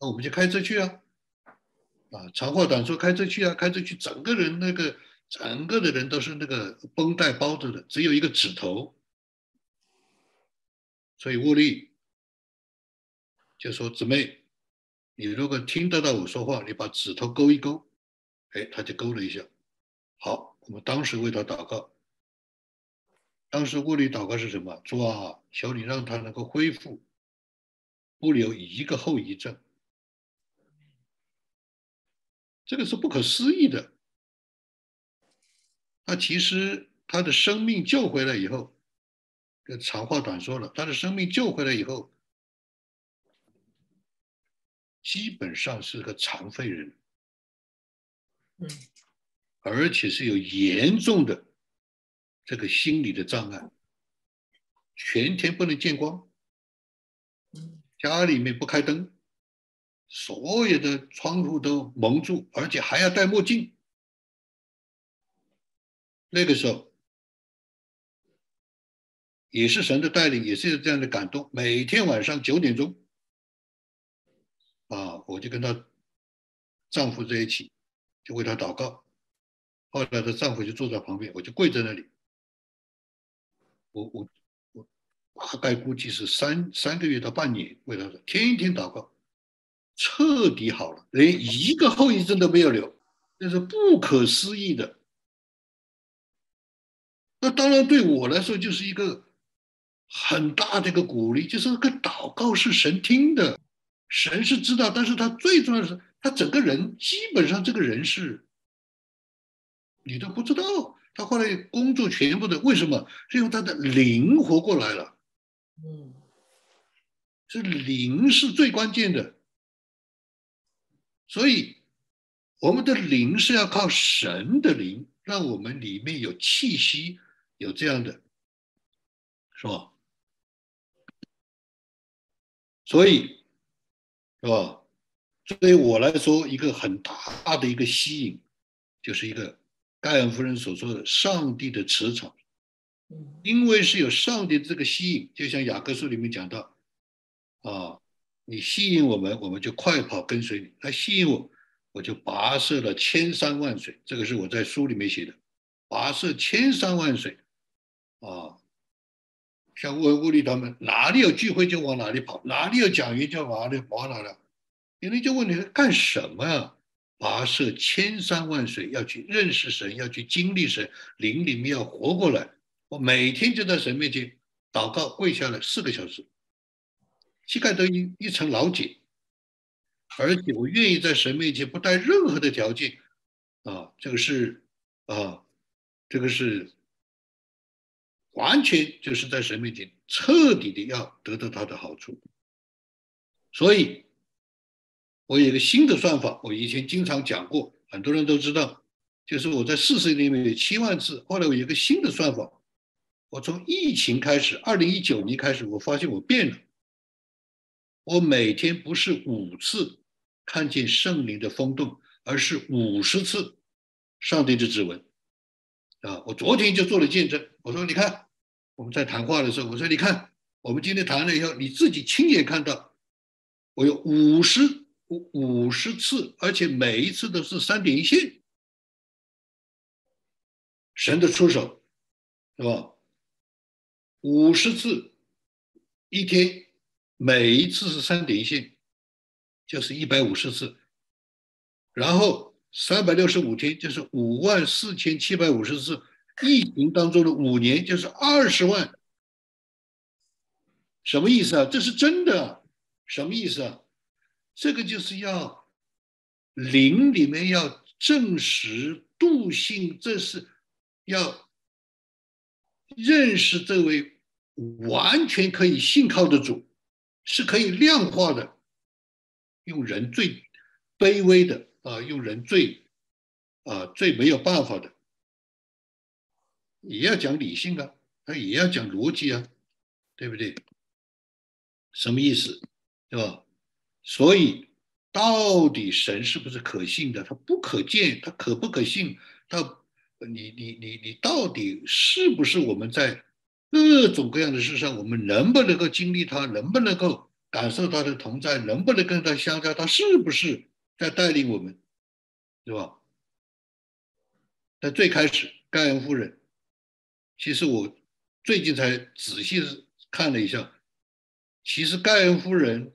那我们就开车去啊，啊，长话短说，开车去啊，开车去，整个人那个整个的人都是那个绷带包着的，只有一个指头。所以沃利。就说姊妹，你如果听得到我说话，你把指头勾一勾，哎，他就勾了一下。好，我们当时为他祷告。当时物理祷告是什么？主啊，求你让他能够恢复，不留一个后遗症。这个是不可思议的。他其实他的生命救回来以后，长话短说了，他的生命救回来以后。基本上是个残废人，嗯，而且是有严重的这个心理的障碍，全天不能见光，家里面不开灯，所有的窗户都蒙住，而且还要戴墨镜。那个时候也是神的带领，也是这样的感动，每天晚上九点钟。啊，我就跟她丈夫在一起，就为她祷告。后来她丈夫就坐在旁边，我就跪在那里。我我我大概估计是三三个月到半年，为她天天祷告，彻底好了，连一个后遗症都没有留，那是不可思议的。那当然对我来说就是一个很大的一个鼓励，就是那个祷告是神听的。神是知道，但是他最重要的是，他整个人基本上这个人是，你都不知道。他后来工作全部的为什么？是因为他的灵活过来了。嗯，是灵是最关键的。所以我们的灵是要靠神的灵，让我们里面有气息，有这样的，是吧？所以。是吧？对我来说，一个很大的一个吸引，就是一个盖恩夫人所说的上帝的磁场。因为是有上帝这个吸引，就像雅各书里面讲到，啊，你吸引我们，我们就快跑跟随你；他吸引我，我就跋涉了千山万水。这个是我在书里面写的，跋涉千山万水，啊。像乌乌里他们，哪里有聚会就往哪里跑，哪里有讲员就往哪里跑哪了。有人就问你干什么呀？跋涉千山万水要去认识神，要去经历神，灵里面要活过来。我每天就在神面前祷告，跪下来四个小时，膝盖都一一层老茧，而且我愿意在神面前不带任何的条件啊，这个是啊，这个是。完全就是在神面前彻底的要得到他的好处，所以，我有一个新的算法，我以前经常讲过，很多人都知道，就是我在四十里面有七万次。后来我有一个新的算法，我从疫情开始，二零一九年开始，我发现我变了。我每天不是五次看见圣灵的风动，而是五十次上帝的指纹。啊，我昨天就做了见证。我说，你看我们在谈话的时候，我说，你看我们今天谈了以后，你自己亲眼看到，我有五十五五十次，而且每一次都是三点一线，神的出手，是吧？五十次一天。每一次是三点一线，就是一百五十次，然后三百六十五天就是五万四千七百五十次，疫情当中的五年就是二十万，什么意思啊？这是真的，什么意思啊？这个就是要灵里面要证实度性，这是要认识这位完全可以信靠的主。是可以量化的，用人最卑微的啊，用人最啊最没有办法的，也要讲理性啊，他也要讲逻辑啊，对不对？什么意思，对吧？所以到底神是不是可信的？他不可见，他可不可信？他你你你你到底是不是我们在？各种各样的事上，我们能不能够经历它？能不能够感受它的同在？能不能跟它相交？它是不是在带领我们？对吧？在最开始，盖恩夫人，其实我最近才仔细看了一下，其实盖恩夫人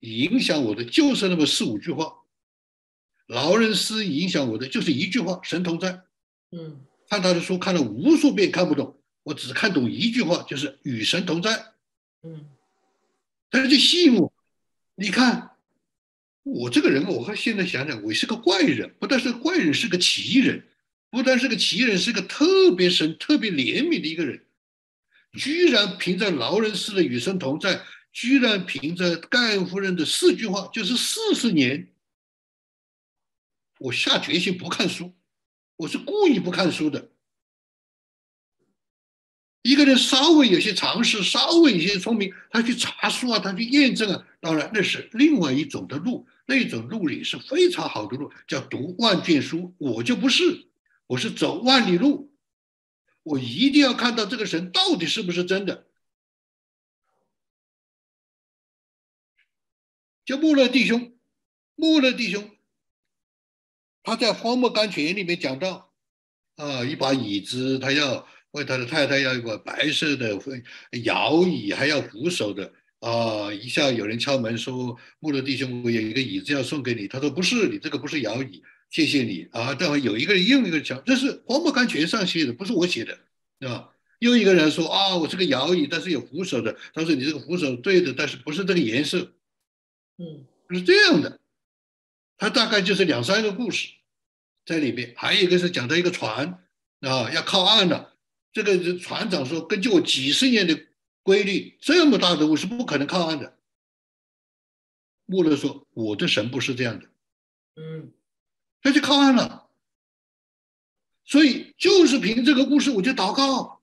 影响我的就是那么四五句话，劳伦斯影响我的就是一句话：神同在。嗯，看他的书看了无数遍，看不懂。我只看懂一句话，就是与神同在。嗯，但是就吸引我。你看，我这个人，我现在想想，我是个怪人，不但是怪人，是个奇人，不但是个奇人，是个特别神、特别怜悯的一个人。居然凭着劳伦斯的与神同在，居然凭着盖恩夫人的四句话，就是四十年，我下决心不看书，我是故意不看书的。一个人稍微有些常识，稍微有些聪明，他去查书啊，他去验证啊，当然那是另外一种的路，那种路也是非常好的路，叫读万卷书。我就不是，我是走万里路，我一定要看到这个神到底是不是真的。就穆勒弟兄，穆勒弟兄，他在《荒漠甘泉》里面讲到，啊，一把椅子，他要。为他的太太要一个白色的摇椅，还要扶手的啊！一下有人敲门说：“穆勒弟兄，我有一个椅子要送给你。”他说：“不是，你这个不是摇椅，谢谢你啊！”待会有一个人又一个敲，这是黄木甘泉上写的，不是我写的，对吧？又一个人说：“啊，我是个摇椅，但是有扶手的。”他说：“你这个扶手对的，但是不是这个颜色。”嗯，是这样的。他大概就是两三个故事在里面，还有一个是讲到一个船啊要靠岸了。这个船长说：“根据我几十年的规律，这么大的雾是不可能靠岸的。”穆勒说：“我的神不是这样的。”嗯，他就靠岸了。所以就是凭这个故事，我就祷告，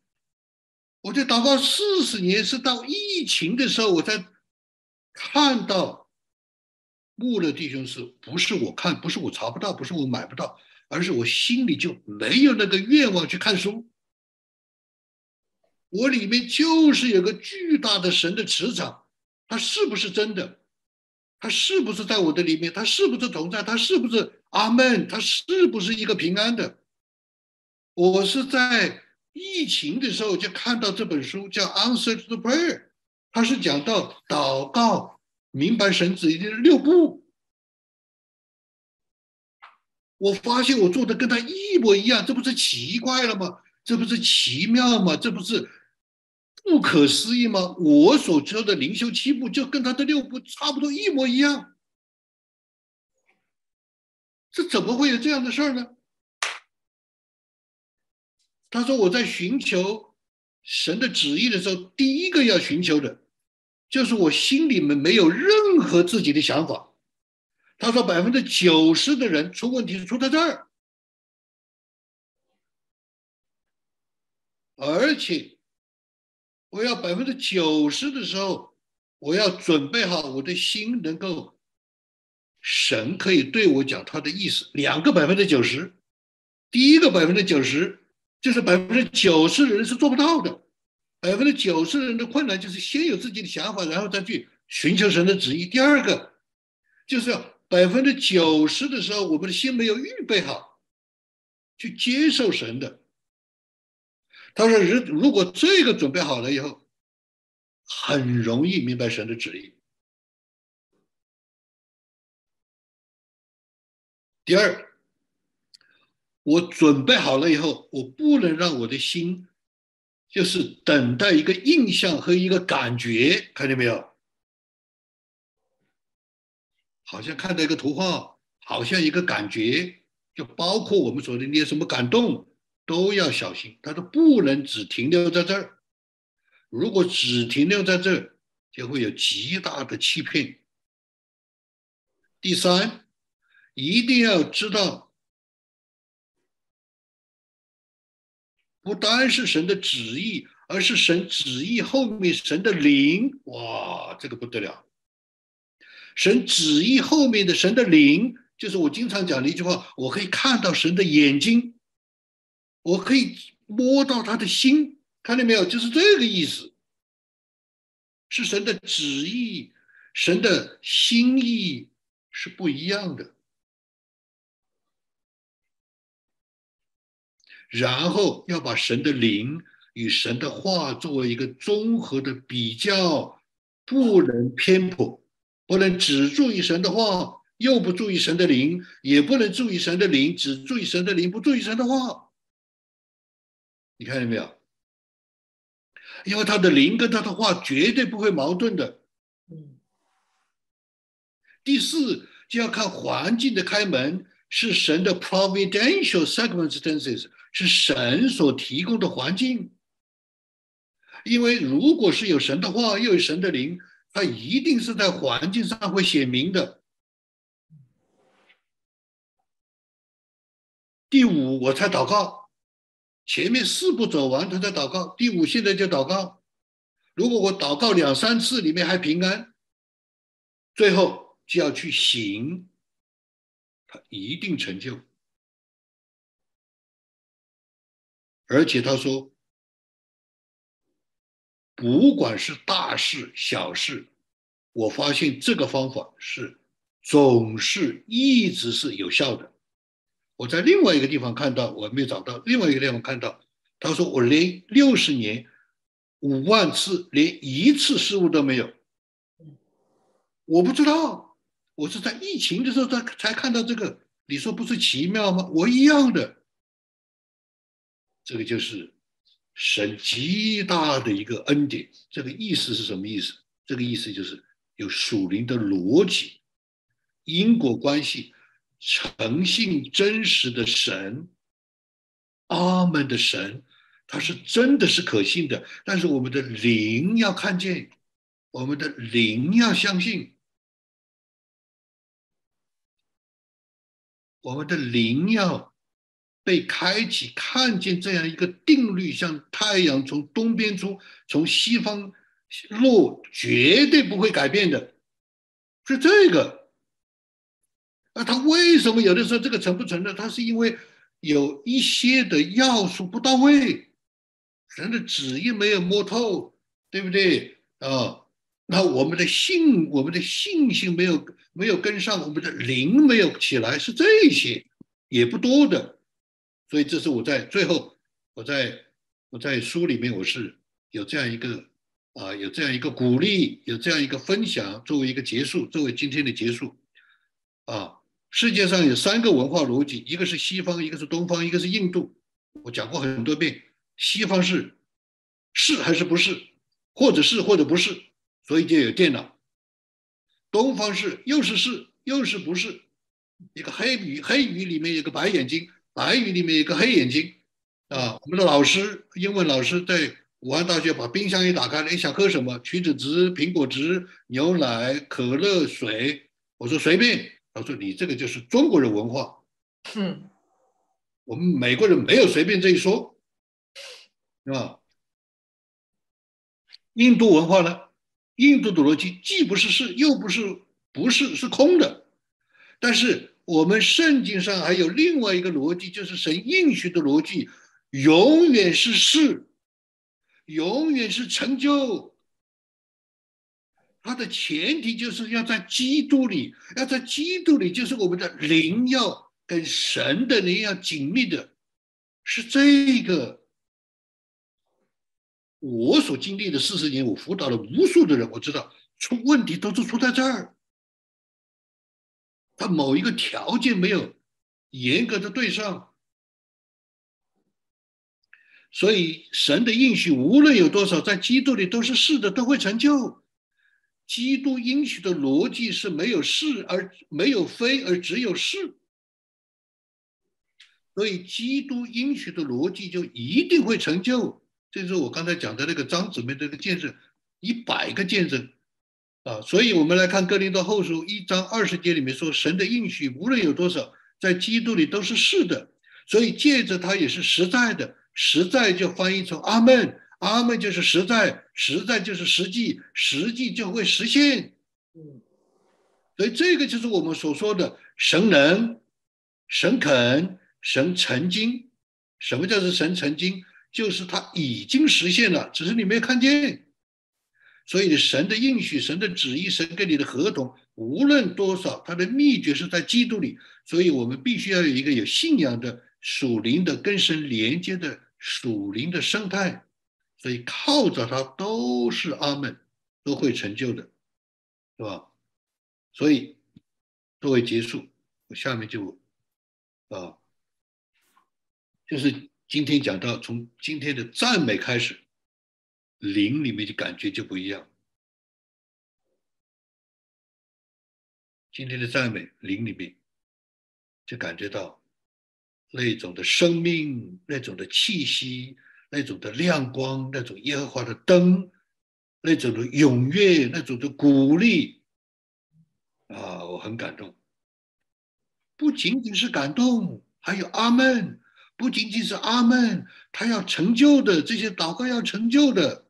我就祷告四十年，是到疫情的时候，我才看到穆勒弟兄是不是我看，不是我查不到，不是我买不到，而是我心里就没有那个愿望去看书。我里面就是有个巨大的神的磁场，它是不是真的？它是不是在我的里面？它是不是同在？它是不是阿门？它是不是一个平安的？我是在疫情的时候就看到这本书，叫《Answer to Prayer》，它是讲到祷告明白神旨意的六步。我发现我做的跟他一模一样，这不是奇怪了吗？这不是奇妙吗？这不是？不可思议吗？我所说的灵修七步就跟他的六步差不多一模一样，这怎么会有这样的事儿呢？他说我在寻求神的旨意的时候，第一个要寻求的，就是我心里面没有任何自己的想法。他说百分之九十的人出问题是出在这儿，而且我要百分之九十的时候，我要准备好我的心能够，神可以对我讲他的意思。两个百分之九十，第一个百分之九十就是百分之九十的人是做不到的，百分之九十人的困难就是先有自己的想法，然后再去寻求神的旨意。第二个就是要百分之九十的时候，我们的心没有预备好去接受神的。他说：“如如果这个准备好了以后，很容易明白神的旨意。第二，我准备好了以后，我不能让我的心就是等待一个印象和一个感觉，看见没有？好像看到一个图画，好像一个感觉，就包括我们说的你有什么感动。”都要小心，他说不能只停留在这儿。如果只停留在这儿，就会有极大的欺骗。第三，一定要知道，不单是神的旨意，而是神旨意后面神的灵。哇，这个不得了！神旨意后面的神的灵，就是我经常讲的一句话：我可以看到神的眼睛。我可以摸到他的心，看见没有？就是这个意思，是神的旨意，神的心意是不一样的。然后要把神的灵与神的话作为一个综合的比较，不能偏颇，不能只注意神的话，又不注意神的灵，也不能注意神的灵，只注意神的灵，不注意神的话。你看见没有？因为他的灵跟他的话绝对不会矛盾的。嗯。第四就要看环境的开门是神的 providential circumstances，是神所提供的环境。因为如果是有神的话，又有神的灵，他一定是在环境上会显明的。第五，我才祷告。前面四步走完，他在祷告。第五，现在就祷告。如果我祷告两三次里面还平安，最后就要去行，他一定成就。而且他说，不管是大事小事，我发现这个方法是总是一直是有效的。我在另外一个地方看到，我没有找到。另外一个地方看到，他说我连六十年五万次，连一次失误都没有。我不知道，我是在疫情的时候才才看到这个。你说不是奇妙吗？我一样的。这个就是神极大的一个恩典。这个意思是什么意思？这个意思就是有属灵的逻辑、因果关系。诚信真实的神，阿门的神，他是真的是可信的。但是我们的灵要看见，我们的灵要相信，我们的灵要被开启，看见这样一个定律，像太阳从东边出，从西方落，绝对不会改变的，是这个。那他为什么有的时候这个成不成呢？他是因为有一些的要素不到位，人的旨意没有摸透，对不对啊？那我们的信，我们的信心没有没有跟上，我们的灵没有起来，是这些也不多的。所以这是我在最后，我在我在书里面我是有这样一个啊，有这样一个鼓励，有这样一个分享，作为一个结束，作为今天的结束啊。世界上有三个文化逻辑，一个是西方，一个是东方，一个是印度。我讲过很多遍，西方是是还是不是，或者是或者不是，所以就有电脑。东方是又是是又是不是，一个黑鱼黑鱼里面有个白眼睛，白鱼里面有个黑眼睛啊。我们的老师，英文老师在武汉大学把冰箱一打开，你想喝什么？橘子汁、苹果汁、牛奶、可乐、水。我说随便。他说：“你这个就是中国人文化，嗯，我们美国人没有随便这一说，是吧？印度文化呢？印度的逻辑既不是是，又不是不是，是空的。但是我们圣经上还有另外一个逻辑，就是神应许的逻辑，永远是是，永远是成就。它的前提就是要在基督里，要在基督里，就是我们的灵要跟神的灵要紧密的，是这个。我所经历的四十年，我辅导了无数的人，我知道出问题都是出在这儿。他某一个条件没有严格的对上，所以神的应许无论有多少，在基督里都是是的，都会成就。基督应许的逻辑是没有是而没有非，而只有是。所以基督应许的逻辑就一定会成就。这是我刚才讲的那个张子妹的那个见证，一百个见证啊！所以我们来看《哥林多后书》一章二十节里面说，神的应许无论有多少，在基督里都是是的，所以借着它也是实在的。实在就翻译成阿门，阿门就是实在，实在就是实际，实际就会实现。嗯，所以这个就是我们所说的神能、神肯、神曾经。什么叫做神曾经？就是他已经实现了，只是你没有看见。所以神的应许、神的旨意、神跟你的合同，无论多少，它的秘诀是在基督里。所以我们必须要有一个有信仰的属灵的跟神连接的属灵的生态。所以靠着它都是阿门，都会成就的，是吧？所以作为结束，我下面就啊，就是。今天讲到从今天的赞美开始，灵里面的感觉就不一样。今天的赞美灵里面，就感觉到那种的生命、那种的气息、那种的亮光、那种耶和华的灯、那种的踊跃、那种的鼓励啊，我很感动。不仅仅是感动，还有阿门。不仅仅是阿门，他要成就的这些祷告要成就的，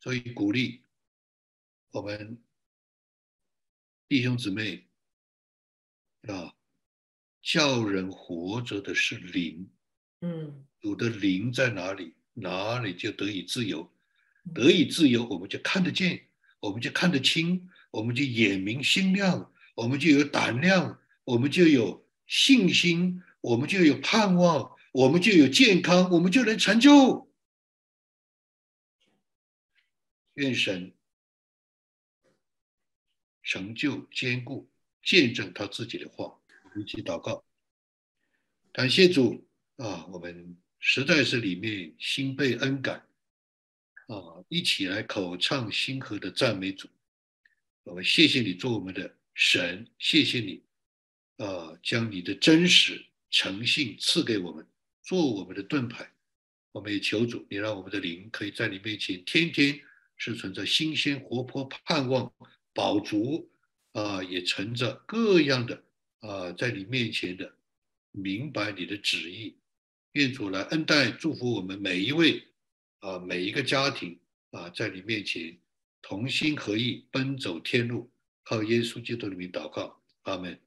所以鼓励我们弟兄姊妹啊，叫人活着的是灵，嗯，主的灵在哪里，哪里就得以自由，得以自由，我们就看得见，我们就看得清，我们就眼明心亮，我们就有胆量。我们就有信心，我们就有盼望，我们就有健康，我们就能成就。愿神成就、坚固、见证他自己的话。一起祷告，感谢主啊！我们实在是里面心被恩感啊！一起来口唱心和的赞美主。我们谢谢你做我们的神，谢谢你。啊，将你的真实诚信赐给我们，做我们的盾牌。我们也求主，你让我们的灵可以在你面前天天是存着新鲜、活泼、盼望、饱足。啊，也存着各样的啊，在你面前的明白你的旨意。愿主来恩待、祝福我们每一位啊，每一个家庭啊，在你面前同心合意奔走天路，靠耶稣基督的名祷告，阿门。